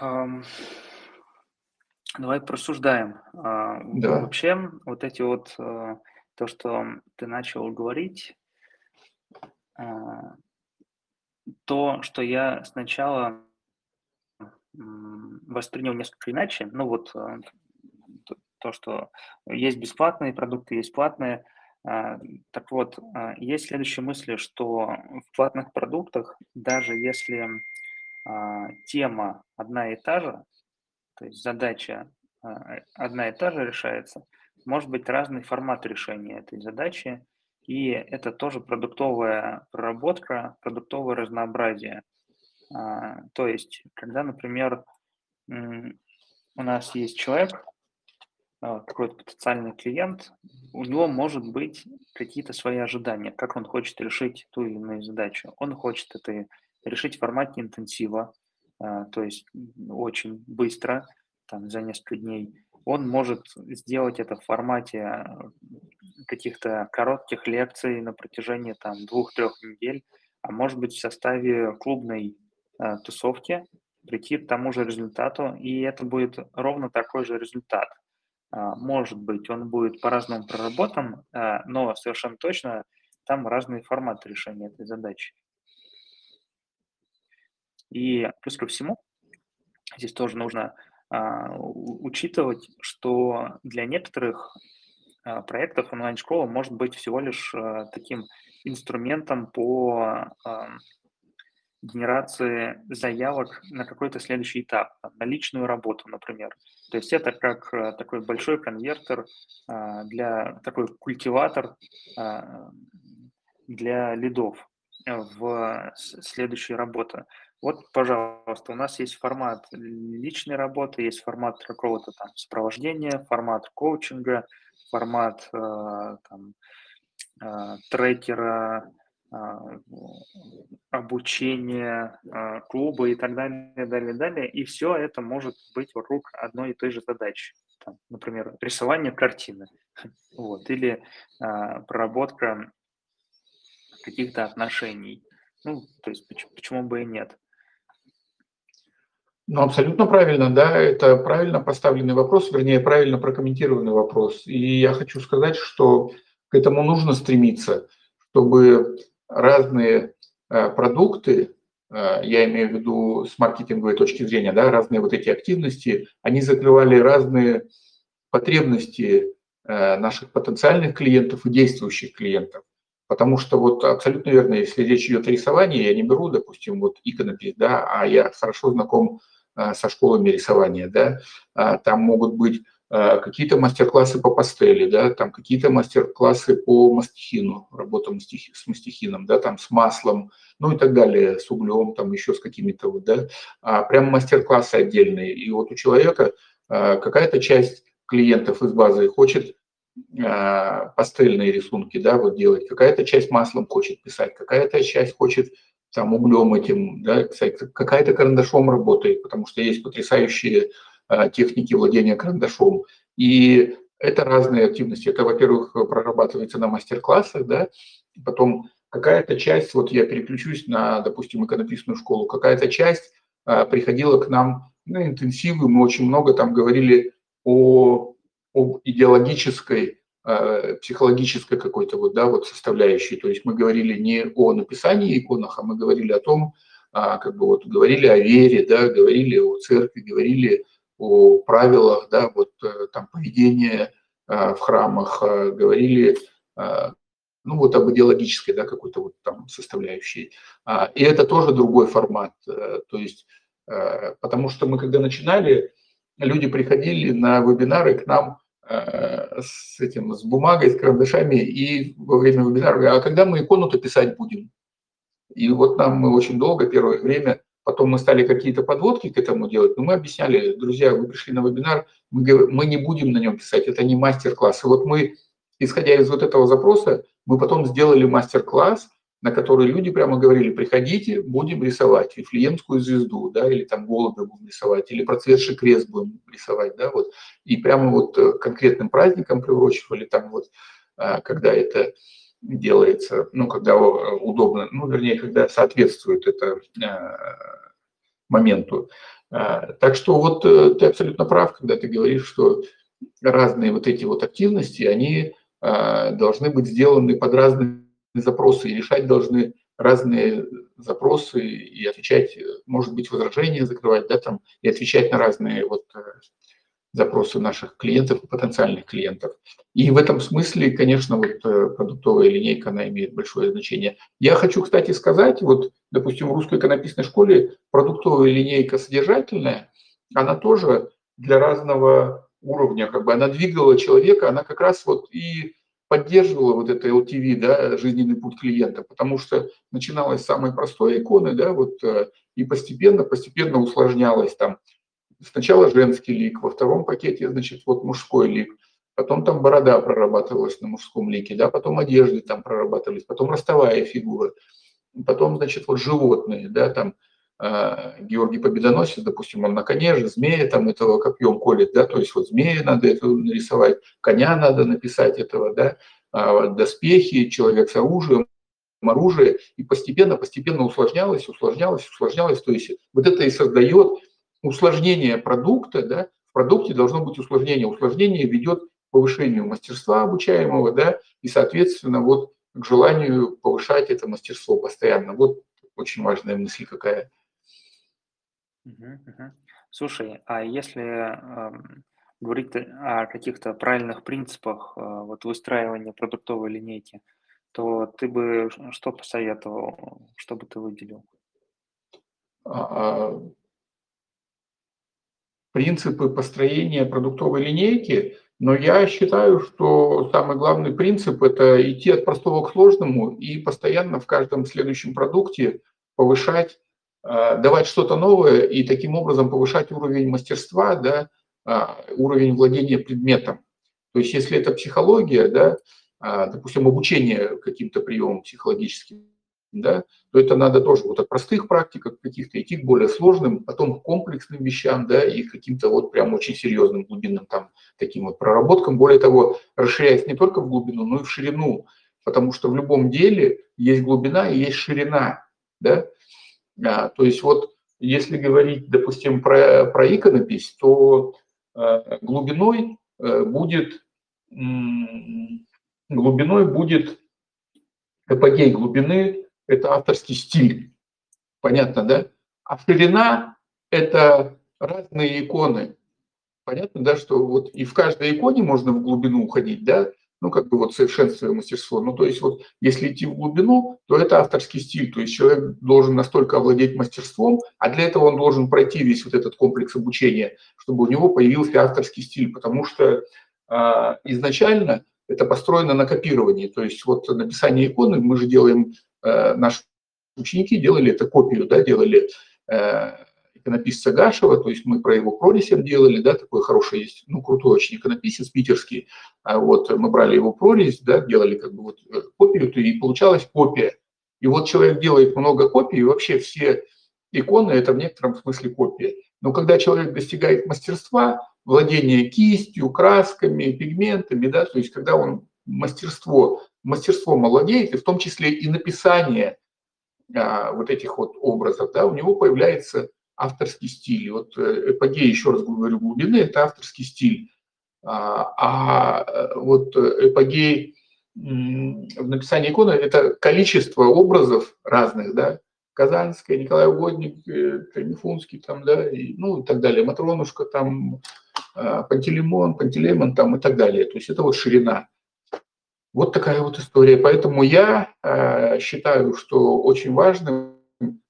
Um, давай просуждаем. Uh, да. Вообще, вот эти вот, uh, то, что ты начал говорить, uh, то, что я сначала воспринял несколько иначе, ну вот то, что есть бесплатные продукты, есть платные. А, так вот, а, есть следующие мысли, что в платных продуктах, даже если а, тема одна и та же, то есть задача одна и та же решается, может быть разный формат решения этой задачи, и это тоже продуктовая проработка, продуктовое разнообразие. То есть, когда, например, у нас есть человек, а, какой-то потенциальный клиент, у него может быть какие-то свои ожидания, как он хочет решить ту или иную задачу. Он хочет это решить в формате интенсива, а, то есть очень быстро, там, за несколько дней. Он может сделать это в формате а, каких-то коротких лекций на протяжении там двух-трех недель, а может быть в составе клубной тусовки прийти к тому же результату, и это будет ровно такой же результат – а, может быть, он будет по-разному проработан, а, но совершенно точно там разные форматы решения этой задачи. И плюс ко всему, здесь тоже нужно учитывать, что для некоторых проектов онлайн-школа может быть всего лишь таким инструментом по генерации заявок на какой-то следующий этап, на личную работу, например. То есть это как такой большой конвертер а, для, такой культиватор а, для лидов в следующей работе. Вот, пожалуйста, у нас есть формат личной работы, есть формат какого-то там сопровождения, формат коучинга, формат э, там, э, трекера, а, обучение, а, клубы и так далее, далее, далее. И все это может быть вокруг одной и той же задачи. Там, например, рисование картины вот, или а, проработка каких-то отношений. Ну, то есть почему, почему бы и нет. Ну, абсолютно правильно, да, это правильно поставленный вопрос, вернее, правильно прокомментированный вопрос. И я хочу сказать, что к этому нужно стремиться, чтобы разные э, продукты, э, я имею в виду с маркетинговой точки зрения, да, разные вот эти активности, они закрывали разные потребности э, наших потенциальных клиентов и действующих клиентов. Потому что вот абсолютно верно, если речь идет о рисовании, я не беру, допустим, вот иконопись, да, а я хорошо знаком со школами рисования, да, а там могут быть Э, какие-то мастер-классы по пастели, да, там какие-то мастер-классы по мастихину, работа с мастихином, да, там с маслом, ну и так далее, с углем, там еще с какими-то вот, да, а прям мастер-классы отдельные. И вот у человека какая-то часть клиентов из базы хочет э, пастельные рисунки, да, вот делать, какая-то часть маслом хочет писать, какая-то часть хочет там углем этим, да, какая-то карандашом работает, потому что есть потрясающие Э, техники владения карандашом. И это разные активности. Это, во-первых, прорабатывается на мастер-классах, да, потом какая-то часть, вот я переключусь на, допустим, иконописную школу, какая-то часть приходила к нам на интенсивы, мы очень много там говорили о, об идеологической, психологической какой-то вот, да, вот составляющей. То есть мы говорили не о написании иконах, а мы говорили о том, как бы вот говорили о вере, да, говорили о церкви, говорили о правилах, да, вот э, там поведения в храмах, говорили ну вот об идеологической, да, какой-то вот там составляющей. А, и это тоже другой формат, э, то есть, э, потому что мы когда начинали, люди приходили на вебинары к нам э, с этим, с бумагой, с карандашами, и во время вебинара, а когда мы икону-то писать будем? И вот нам мы очень долго, первое время, потом мы стали какие-то подводки к этому делать, но мы объясняли, друзья, вы пришли на вебинар, мы, мы не будем на нем писать, это не мастер-класс. И вот мы, исходя из вот этого запроса, мы потом сделали мастер-класс, на который люди прямо говорили, приходите, будем рисовать Вифлеемскую звезду, да, или там голубя будем рисовать, или процветший крест будем рисовать, да, вот. И прямо вот э, конкретным праздникам приурочивали там вот, а, когда это делается, ну, когда э, удобно, ну, вернее, когда соответствует это моменту. Так что вот э, ты абсолютно прав, когда ты говоришь, что разные вот эти вот активности, они должны быть сделаны под разные запросы и решать должны разные запросы и отвечать, может быть, возражения закрывать, да, там, и отвечать на разные вот э, запросы наших клиентов потенциальных клиентов. И в этом смысле, конечно, вот э, продуктовая линейка, она имеет большое значение. Я хочу, кстати, сказать, вот, допустим, в русской иконописной школе продуктовая линейка содержательная, она тоже для разного уровня, как бы она двигала человека, она как раз вот и поддерживала вот это LTV, да, жизненный путь клиента, потому что начиналось с самой простой иконы, да, вот, э, и постепенно, постепенно усложнялось там. Сначала женский лик, во втором пакете, значит, вот мужской лик, потом там борода прорабатывалась на мужском лике, да, потом одежды там прорабатывались, потом ростовая фигура, потом, значит, вот животные, да, там, Георгий Победоносец, допустим, он на коне же, змея там этого копьем колет, да, то есть вот змея надо это нарисовать, коня надо написать этого, да, а, доспехи, человек с оружием, оружие, и постепенно, постепенно усложнялось, усложнялось, усложнялось, то есть вот это и создает усложнение продукта, да, в продукте должно быть усложнение, усложнение ведет к повышению мастерства обучаемого, да, и, соответственно, вот к желанию повышать это мастерство постоянно. Вот очень важная мысль какая. Слушай, а если эм, говорить о каких-то правильных принципах э, вот выстраивания продуктовой линейки, то ты бы что посоветовал, что бы ты выделил? А, а, принципы построения продуктовой линейки, но я считаю, что самый главный принцип – это идти от простого к сложному и постоянно в каждом следующем продукте повышать давать что-то новое и таким образом повышать уровень мастерства, да, а, уровень владения предметом. То есть если это психология, да, а, допустим, обучение каким-то приемам психологическим, да, то это надо тоже вот от простых практик каких-то идти к более сложным, потом к комплексным вещам, да, и к каким-то вот прям очень серьезным глубинным там таким вот проработкам. Более того, расширяясь не только в глубину, но и в ширину, потому что в любом деле есть глубина и есть ширина, да, а, то есть вот если говорить, допустим, про, про иконопись, то э, глубиной э, будет глубиной будет эпогей глубины – это авторский стиль. Понятно, да? А ширина – это разные иконы. Понятно, да, что вот и в каждой иконе можно в глубину уходить, да, ну, как бы вот совершенствуя мастерство. Ну, то есть вот если идти в глубину, то это авторский стиль, то есть человек должен настолько овладеть мастерством, а для этого он должен пройти весь вот этот комплекс обучения, чтобы у него появился авторский стиль, потому что а, изначально это построено на копировании, то есть вот написание иконы мы же делаем, а, наши ученики делали это копию, да, делали а, иконописца Гашева, то есть мы про его прорисем делали, да, такой хороший есть, ну, крутой очень иконописец питерский, а вот мы брали его прорезь, да, делали как бы вот э, копию, и получалась копия. И вот человек делает много копий, и вообще все иконы – это в некотором смысле копия. Но когда человек достигает мастерства, владения кистью, красками, пигментами, да, то есть когда он мастерство, мастерством овладеет, и в том числе и написание а, вот этих вот образов, да, у него появляется авторский стиль. Вот эпогея, еще раз говорю, глубины – это авторский стиль. А, а вот эпогей в написании иконы – это количество образов разных, да, Казанская, Николай Угодник, Мифунский, там, да, и, ну и так далее, Матронушка, там, Пантелеймон, Пантелеймон, там и так далее. То есть это вот ширина. Вот такая вот история. Поэтому я э, считаю, что очень важно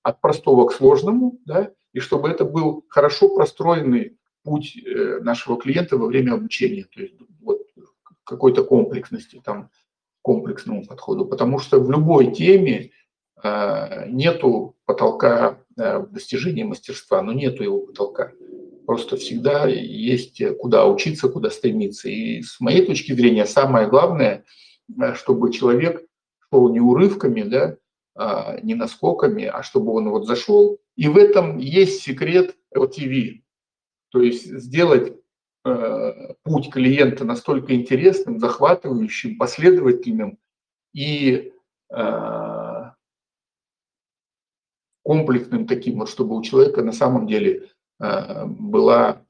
от простого к сложному, да, и чтобы это был хорошо простроенный путь э, нашего клиента во время обучения, то есть вот какой-то комплексности, там, комплексному подходу, потому что в любой теме э, нету потолка э, достижения мастерства, но нету его потолка. Просто всегда есть куда учиться, куда стремиться. И с моей точки зрения самое главное – чтобы человек шел не урывками, да, а, не наскоками, а чтобы он вот зашел. И в этом есть секрет LTV. То есть сделать э, путь клиента настолько интересным, захватывающим, последовательным и э, комплексным таким, вот, чтобы у человека на самом деле э, была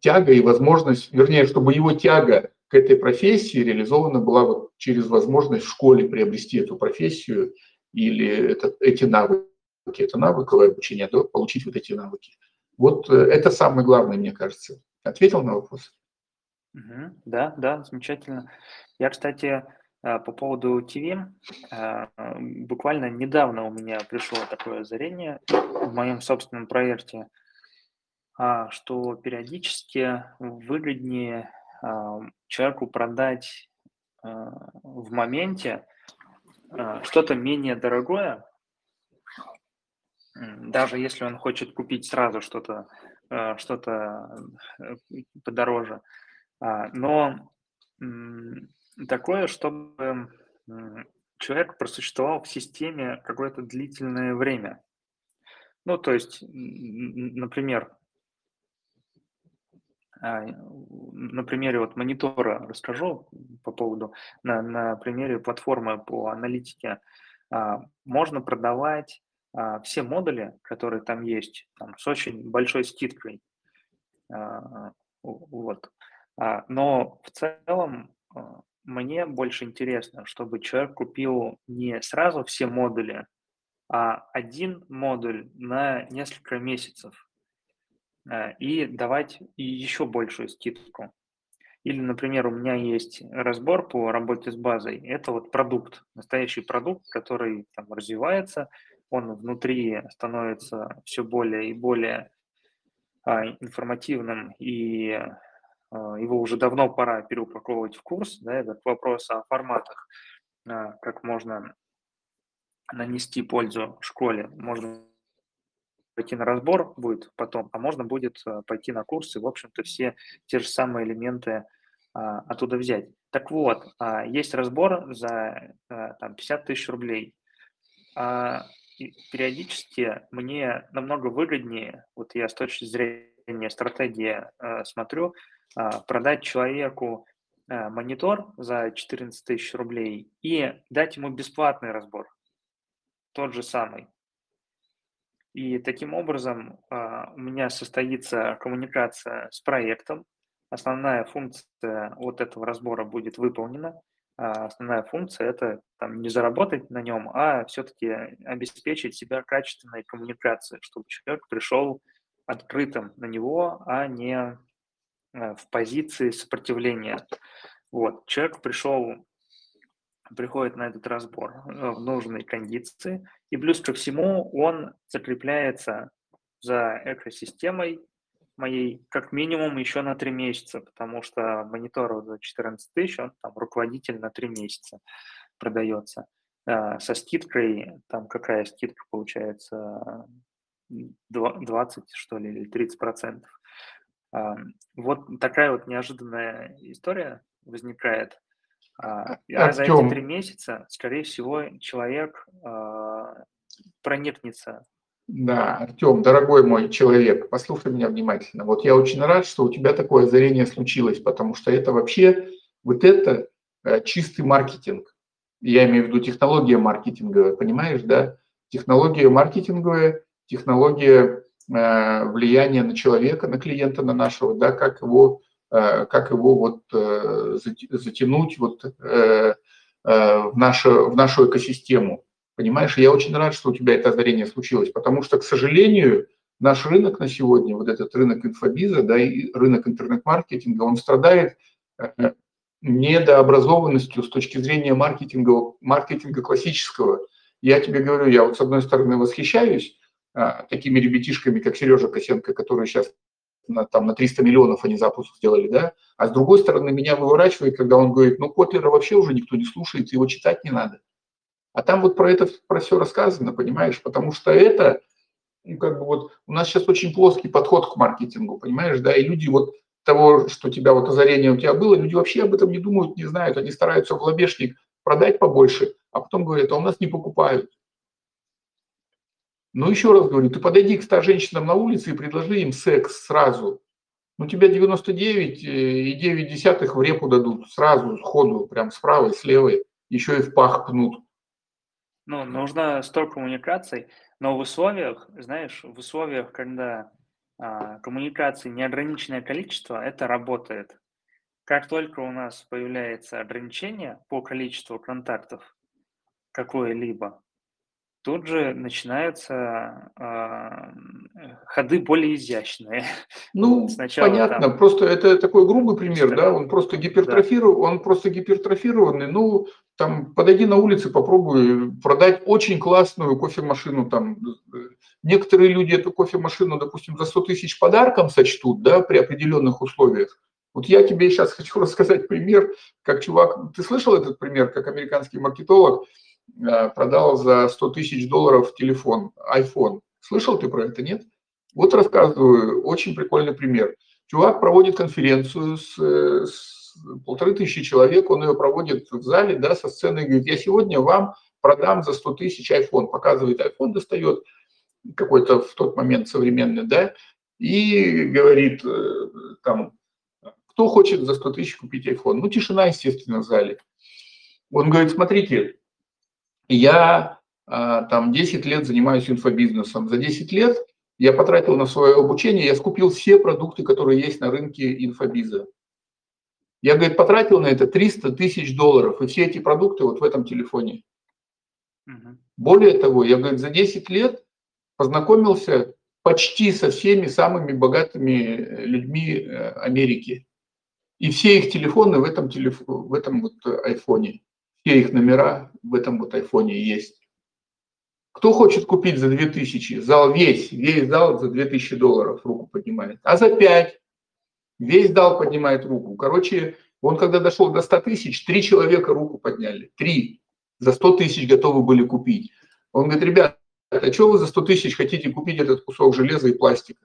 тяга и возможность, вернее, чтобы его тяга к этой профессии реализована была вот через возможность в школе приобрести эту профессию или это, эти навыки, это навыковое обучение, да, получить вот эти навыки. Вот э, это самое главное, мне кажется. Ответил на вопрос? Угу, да, да, замечательно. Я, кстати, э, по поводу ТВ, э, буквально недавно у меня пришло такое озарение в моем собственном проекте, а, что периодически выгоднее человеку продать в моменте что-то менее дорогое, даже если он хочет купить сразу что-то а, что-то э, подороже, но такое, чтобы человек просуществовал в системе какое-то длительное время. Ну, то есть, например, а, на примере вот монитора расскажу по поводу, на, на примере платформы по аналитике. А, можно продавать а, все модули, которые там есть, там, с очень большой скидкой. Вот. Но в целом мне больше интересно, чтобы человек купил не сразу все модули, а один модуль на несколько месяцев. И давать еще большую скидку. Или, например, у меня есть разбор по работе с базой. Это вот продукт, настоящий продукт, который там развивается, он внутри становится все более и более а, информативным, и а, его уже давно пора переупаковывать в курс. Да, этот вопрос о форматах, а, как можно нанести пользу школе, можно пойти на разбор будет потом, а можно будет э, пойти на курсы, в общем-то, все те же самые элементы а, оттуда взять. Так вот, а, есть разбор за а, там, 50 тысяч рублей. А, периодически мне намного выгоднее, вот я с точки зрения стратегии а, смотрю, а, продать человеку а, монитор за 14 тысяч рублей и дать ему бесплатный разбор, тот же самый. И таким образом а, у меня состоится коммуникация с проектом. Основная функция вот этого разбора будет выполнена. А основная функция – это там, не заработать на нем, а все-таки обеспечить себя качественной коммуникацией, чтобы человек пришел открытым на него, а не а, в позиции сопротивления. Вот. Человек пришел приходит на этот разбор э, в нужной кондиции, и плюс ко всему он закрепляется за экосистемой моей как минимум еще на три месяца, потому что монитор за 14 тысяч, он там руководитель на три месяца продается. Э, со скидкой, там какая скидка получается, 20 что ли, или 30 процентов. Вот такая вот неожиданная история возникает. А, а за эти три месяца, скорее всего, человек а, проникнется. Да, Артем, дорогой мой человек, послушай меня внимательно. Вот я очень рад, что у тебя такое озарение случилось, потому что это вообще, вот это э, чистый маркетинг. Я имею в виду технология маркетинговая, понимаешь, да? Технология маркетинговая, технология э, влияние на человека, на клиента, на нашего, да, как его, э, как его вот затянуть вот в нашу, в нашу экосистему. Понимаешь, я очень рад, что у тебя это озарение случилось, потому что, к сожалению, наш рынок на сегодня, вот этот рынок инфобиза, да, и рынок интернет-маркетинга, он страдает недообразованностью с точки зрения маркетинга, маркетинга классического. Я тебе говорю, я вот с одной стороны восхищаюсь а, такими ребятишками, как Сережа Косенко, которые сейчас на, там, на 300 миллионов они запуск сделали, да, а с другой стороны меня выворачивает, когда он говорит, ну, Котлера вообще уже никто не слушает, его читать не надо. А там вот про это, про все рассказано, понимаешь, потому что это, ну, как бы вот, у нас сейчас очень плоский подход к маркетингу, понимаешь, да, и люди вот того, что у тебя вот озарение у тебя было, люди вообще об этом не думают, не знают, они стараются в лобешник продать побольше, а потом говорят, а у нас не покупают. Но еще раз говорю, ты подойди к 100 женщинам на улице и предложи им секс сразу. Ну, тебя 99 и 9 десятых в репу дадут сразу, сходу, прям с правой, с левой, еще и в пах пнут. Ну, нужно столько коммуникаций, но в условиях, знаешь, в условиях, когда а, коммуникаций неограниченное количество, это работает. Как только у нас появляется ограничение по количеству контактов какое-либо, тут же начинаются э, ходы более изящные. Ну, Сначала понятно, там... просто это такой грубый пример, да, он просто гипертрофирован, да. он просто гипертрофированный. Ну, там, подойди на улице, попробуй продать очень классную кофемашину, там, некоторые люди эту кофемашину, допустим, за 100 тысяч подарком сочтут, да, при определенных условиях. Вот я тебе сейчас хочу рассказать пример, как чувак, ты слышал этот пример, как американский маркетолог э, продал за 100 тысяч долларов телефон, iPhone. Слышал ты про это, нет? Вот рассказываю, очень прикольный пример. Чувак проводит конференцию с, э, с полторы тысячи человек, он ее проводит в зале, да, со сцены, говорит, я сегодня вам продам за 100 тысяч iPhone, показывает iPhone, достает, какой-то в тот момент современный, да, и говорит э, там, кто хочет за 100 тысяч купить iPhone? Ну, тишина, естественно, в зале. Он говорит, смотрите, я а, там 10 лет занимаюсь инфобизнесом. За 10 лет я потратил на свое обучение, я скупил все продукты, которые есть на рынке инфобиза. Я, говорит, потратил на это 300 тысяч долларов, и все эти продукты вот в этом телефоне. Угу. Более того, я, говорит, за 10 лет познакомился почти со всеми самыми богатыми э, людьми э, Америки. И все их телефоны в этом, телеф... в этом вот айфоне, все их номера в этом вот айфоне есть. Кто хочет купить за 2000? Зал весь, весь зал за 2000 долларов руку поднимает. А за 5? Весь зал поднимает руку. Короче, он когда дошел до 100 тысяч, три человека руку подняли. Три. За 100 тысяч готовы были купить. Он говорит, ребят, а что вы за 100 тысяч хотите купить этот кусок железа и пластика?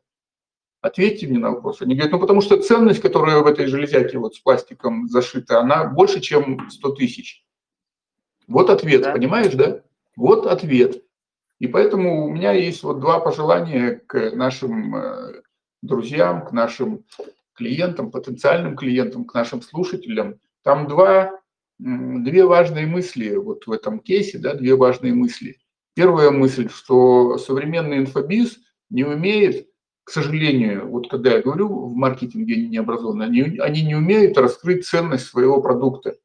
Ответьте мне на вопрос. Они говорят, ну потому что ценность, которая в этой железяке вот с пластиком зашита, она больше, чем 100 тысяч. Вот ответ, да. понимаешь, да? Вот ответ. И поэтому у меня есть вот два пожелания к нашим э, друзьям, к нашим клиентам, потенциальным клиентам, к нашим слушателям. Там два, две важные мысли вот в этом кейсе, да, две важные мысли. Первая мысль, что современный инфобиз не умеет, к сожалению, вот когда я говорю, в маркетинге они не образованы, они, они не умеют раскрыть ценность своего продукта.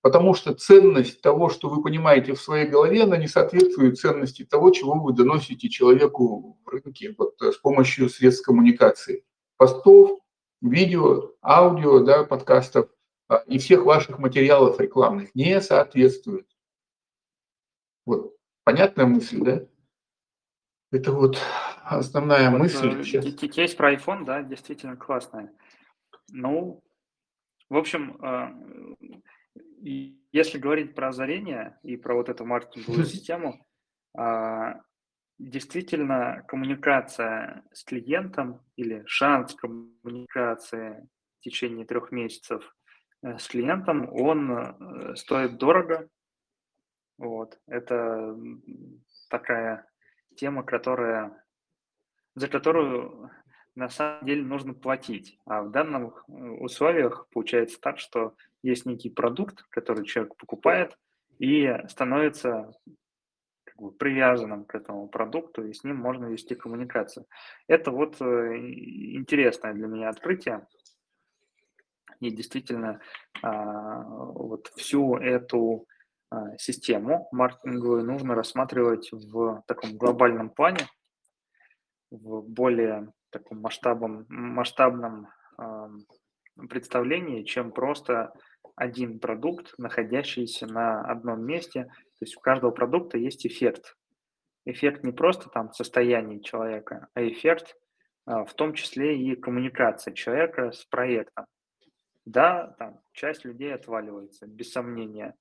Потому что ценность того, что вы понимаете в своей голове, она не соответствует ценности того, чего вы доносите человеку в рынке вот, с помощью средств коммуникации. Постов, видео, аудио, да, подкастов а, и всех ваших материалов рекламных не соответствует. Вот Понятная мысль, да? Это вот основная вот, мысль. Э, есть про iPhone, да, действительно классная. Ну, в общем, э, если говорить про озарение и про вот эту маркетинговую систему, э, действительно коммуникация с клиентом или шанс коммуникации в течение трех месяцев с клиентом, он стоит дорого, вот. Это такая тема, которая, за которую на самом деле нужно платить. А в данных э, условиях получается так, что есть некий продукт, который человек покупает, и становится как бы привязанным к этому продукту, и с ним можно вести коммуникацию. Это вот э, интересное для меня открытие. И действительно, а, вот всю эту а, систему маркетинговую нужно рассматривать в таком глобальном плане, в более таком масштабном, масштабном представлении, чем просто один продукт, находящийся на одном месте. То есть у каждого продукта есть эффект. Эффект не просто там состояние человека, а эффект а, в том числе и коммуникация человека с проектом. Да, там часть людей отваливается, без сомнения.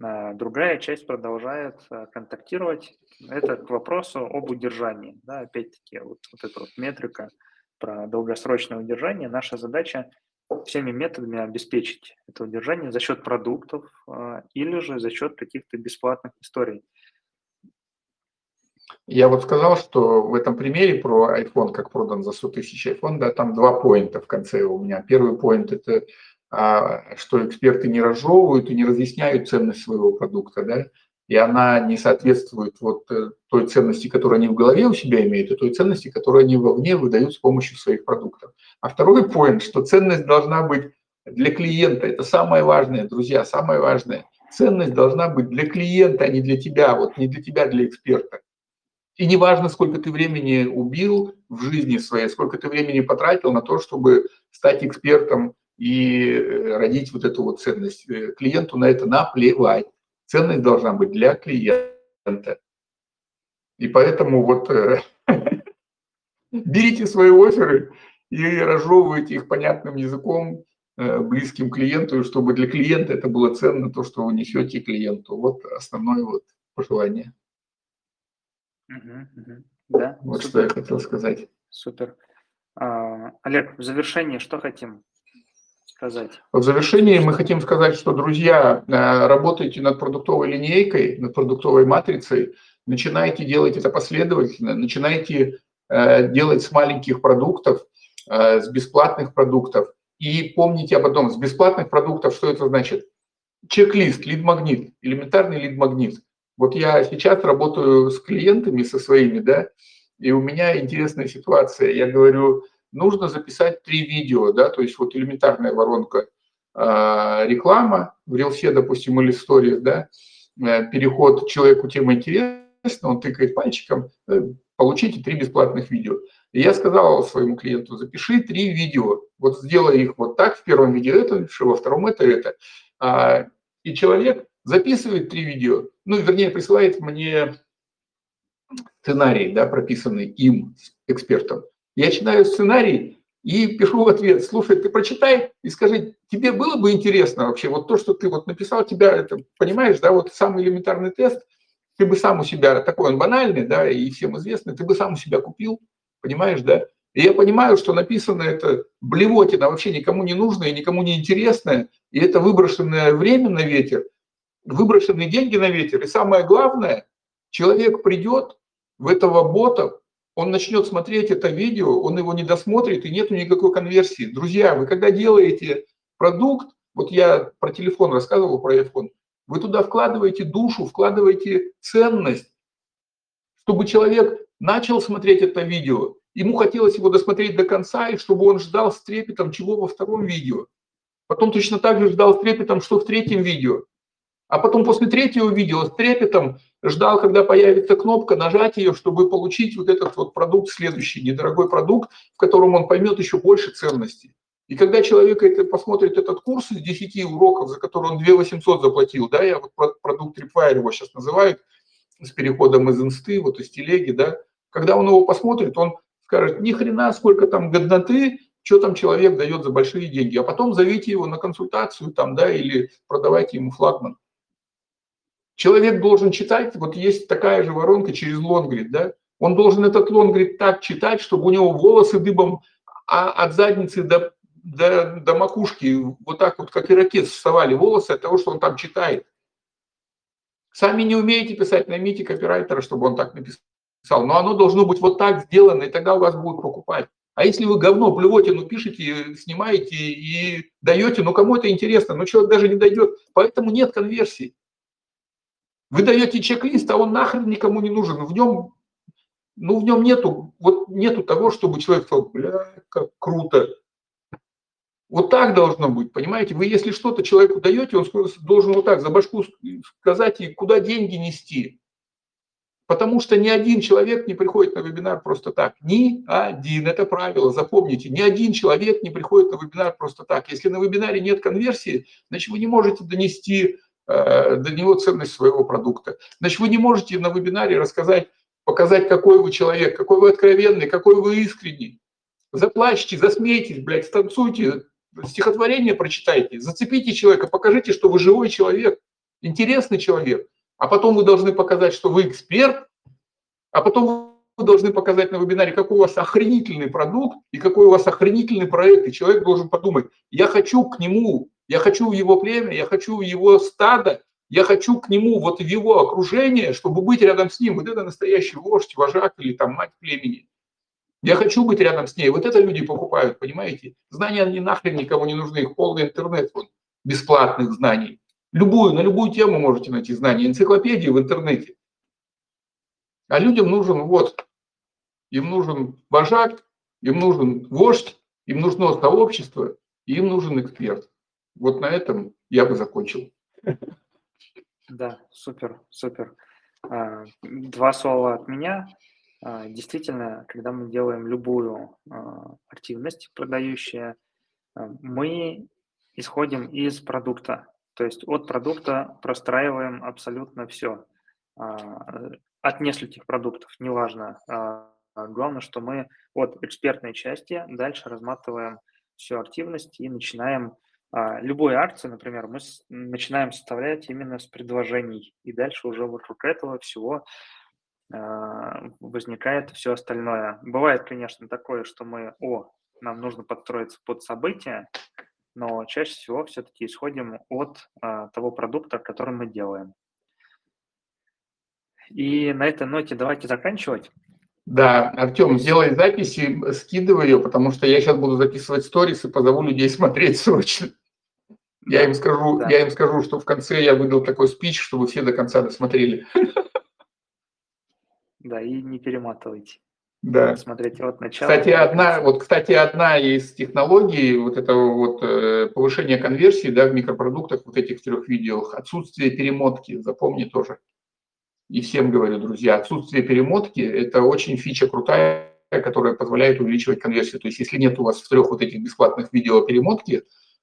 А, другая часть продолжает а, контактировать. Это к вопросу об удержании. Да, опять-таки, вот, вот эта вот метрика про долгосрочное удержание. Наша задача всеми методами обеспечить это удержание за счет продуктов а, или же за счет каких-то бесплатных историй. Я вот сказал, что в этом примере про iPhone, как продан за 100 тысяч iPhone, да, там два поинта в конце у меня. Первый поинт – это что эксперты не разжевывают и не разъясняют ценность своего продукта, да, и она не соответствует вот э, той ценности, которую они в голове у себя имеют, и той ценности, которую они вовне выдают с помощью своих продуктов. А второй поинт, что ценность должна быть для клиента. Это самое важное, друзья, самое важное. Ценность должна быть для клиента, а не для тебя, вот не для тебя, для эксперта. И не важно, сколько ты времени убил в жизни своей, сколько ты времени потратил на то, чтобы стать экспертом и э, родить вот эту вот ценность. Э, клиенту на это наплевать. Ценность должна быть для клиента. И поэтому вот э, берите свои оферы и разжевывайте их понятным языком, близким клиенту, чтобы для клиента это было ценно, то, что вы несете клиенту. Вот основное вот пожелание. Да, вот супер. что я хотел сказать. Супер. А, Олег, в завершении что хотим сказать? В завершении мы хотим сказать, что, друзья, э, работайте над продуктовой линейкой, над продуктовой матрицей, начинайте делать это последовательно, начинайте э, делать с маленьких продуктов, э, с бесплатных продуктов. И помните об одном, с бесплатных продуктов, что это значит? Чек-лист, лид-магнит, элементарный лид-магнит. Вот я сейчас работаю с клиентами, со своими, да, и у меня интересная ситуация. Я говорю, нужно записать три видео, да, то есть вот элементарная воронка э, реклама в рилсе, допустим, или stories, да, э, переход человеку тема интересна, он тыкает пальчиком, э, получите три бесплатных видео. И я сказал своему клиенту, запиши три видео, вот сделай их вот так, в первом видео это, во втором это, это. А, и человек записывает три видео, ну, вернее, присылает мне сценарий, да, прописанный им, экспертом. Я читаю сценарий и пишу в ответ, слушай, ты прочитай и скажи, тебе было бы интересно вообще, вот то, что ты вот написал, тебя это, понимаешь, да, вот самый элементарный тест, ты бы сам у себя, такой он банальный, да, и всем известный, ты бы сам у себя купил, понимаешь, да, и я понимаю, что написано это блевотина, вообще никому не нужное, никому не интересное, и это выброшенное время на ветер, выброшенные деньги на ветер, и самое главное, человек придет в этого бота, он начнет смотреть это видео, он его не досмотрит, и нет никакой конверсии. Друзья, вы когда делаете продукт, вот я про телефон рассказывал, про iPhone, вы туда вкладываете душу, вкладываете ценность, чтобы человек начал смотреть это видео, ему хотелось его досмотреть до конца, и чтобы он ждал с трепетом чего во втором видео. Потом точно так же ждал с трепетом, что в третьем видео. А потом после третьего видео с трепетом ждал, когда появится кнопка, нажать ее, чтобы получить вот этот вот продукт следующий, недорогой продукт, в котором он поймет еще больше ценностей. И когда человек это, посмотрит этот курс из 10 уроков, за который он 2 800 заплатил, да, я вот продукт Tripwire его сейчас называют, с переходом из инсты, вот из телеги, да, когда он его посмотрит, он скажет, ни хрена, сколько там годноты, что там человек дает за большие деньги, а потом зовите его на консультацию там, да, или продавайте ему флагман. Человек должен читать, вот есть такая же воронка через лонгрид, да, он должен этот лонгрид так читать, чтобы у него волосы дыбом а от задницы до, до, до макушки, вот так вот, как ирокез, вставали волосы от того, что он там читает. Сами не умеете писать, наймите копирайтера, чтобы он так написал. Но оно должно быть вот так сделано, и тогда у вас будут покупать. А если вы говно плюете, ну пишете, снимаете и даете, ну кому это интересно, ну человек даже не дойдет. Поэтому нет конверсии. Вы даете чек-лист, а он нахрен никому не нужен. В нем, ну, в нем нету, вот нету того, чтобы человек сказал, бля, как круто. Вот так должно быть, понимаете? Вы если что-то человеку даете, он должен вот так за башку сказать, и куда деньги нести. Потому что ни один человек не приходит на вебинар просто так. Ни один, это правило, запомните. Ни один человек не приходит на вебинар просто так. Если на вебинаре нет конверсии, значит вы не можете донести до него ценность своего продукта. Значит вы не можете на вебинаре рассказать, показать, какой вы человек, какой вы откровенный, какой вы искренний. Заплачьте, засмейтесь, блядь, станцуйте, стихотворение прочитайте, зацепите человека, покажите, что вы живой человек, интересный человек а потом вы должны показать, что вы эксперт, а потом вы должны показать на вебинаре, какой у вас охренительный продукт и какой у вас охренительный проект. И человек должен подумать, я хочу к нему, я хочу в его племя, я хочу в его стадо, я хочу к нему, вот в его окружение, чтобы быть рядом с ним. Вот это настоящий вождь, вожак или там мать племени. Я хочу быть рядом с ней. Вот это люди покупают, понимаете? Знания, они нахрен никому не нужны. Их полный интернет, вот, бесплатных знаний. Любую, на любую тему можете найти знания, энциклопедии в интернете. А людям нужен вот, им нужен вожак, им нужен вождь, им нужно сообщество, им нужен эксперт. Вот на этом я бы закончил. Да, супер, супер. А, два слова от меня. А, действительно, когда мы делаем любую а, активность продающую, мы исходим из продукта. То есть от продукта простраиваем абсолютно все. От нескольких продуктов, неважно. Главное, что мы от экспертной части дальше разматываем всю активность и начинаем любую акцию, например, мы начинаем составлять именно с предложений. И дальше уже вокруг этого всего возникает все остальное. Бывает, конечно, такое, что мы, о, нам нужно подстроиться под события, но чаще всего все-таки исходим от а, того продукта, который мы делаем. И на этой ноте давайте заканчивать. Да, Артем, сделай записи, скидывай ее, потому что я сейчас буду записывать сторис и позову людей смотреть срочно. Я им скажу, да. я им скажу, что в конце я выдал такой спич, чтобы все до конца досмотрели. Да, и не перематывайте. Да. Смотреть от начала. Кстати, одна, вот, кстати, одна из технологий вот этого вот э, повышения конверсии да, в микропродуктах, вот этих трех видео, отсутствие перемотки, запомни тоже. И всем говорю, друзья, отсутствие перемотки – это очень фича крутая, которая позволяет увеличивать конверсию. То есть если нет у вас в трех вот этих бесплатных видео перемотки,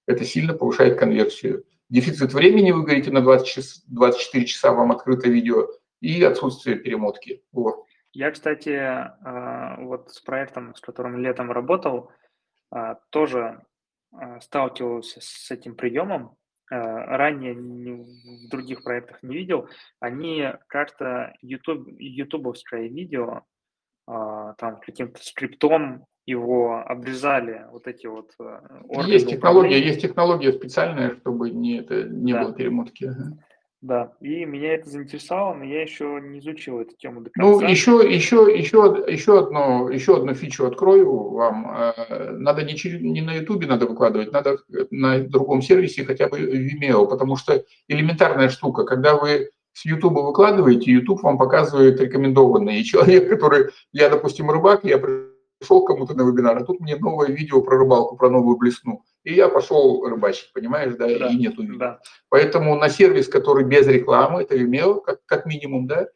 это сильно повышает конверсию. Дефицит времени, вы говорите, на 20 час, 24 часа вам открыто видео, и отсутствие перемотки. Вот. Я, кстати, а, вот с проектом, с которым летом работал, а, тоже а, сталкивался с этим приемом. Ранее в других проектах не видел. Они как-то YouTube, ютубовское видео там каким-то скриптом его обрезали вот эти вот Есть технология, есть технология специальная, чтобы не, это, не да. было перемотки. Да, и меня это заинтересовало, но я еще не изучил эту тему до ну, конца. Ну, еще, еще, еще, еще, одну, еще одну фичу открою вам. Э, надо не, не на Ютубе надо выкладывать, надо на другом сервисе, хотя бы Vimeo, потому что элементарная штука, когда вы с Ютуба выкладываете, YouTube вам показывает рекомендованные. И человек, который, я, допустим, рыбак, я пришел кому-то на вебинар, а тут мне новое видео про рыбалку, про новую блесну и я пошел рыбачить, понимаешь, да, да и нету видео. Да. Поэтому на сервис, который без рекламы, это Vimeo, как, как минимум, да,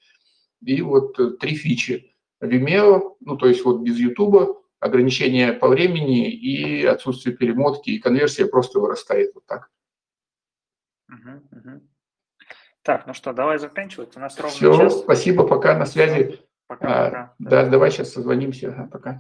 и вот э, три фичи. Vimeo, ну, то есть вот без YouTube, ограничение по времени и отсутствие перемотки, и конверсия просто вырастает вот так. Угу, угу. Так, ну что, давай заканчивать. У нас ровно Все, час. спасибо, пока на связи. Пока, а, да, давай сейчас созвонимся. Пока.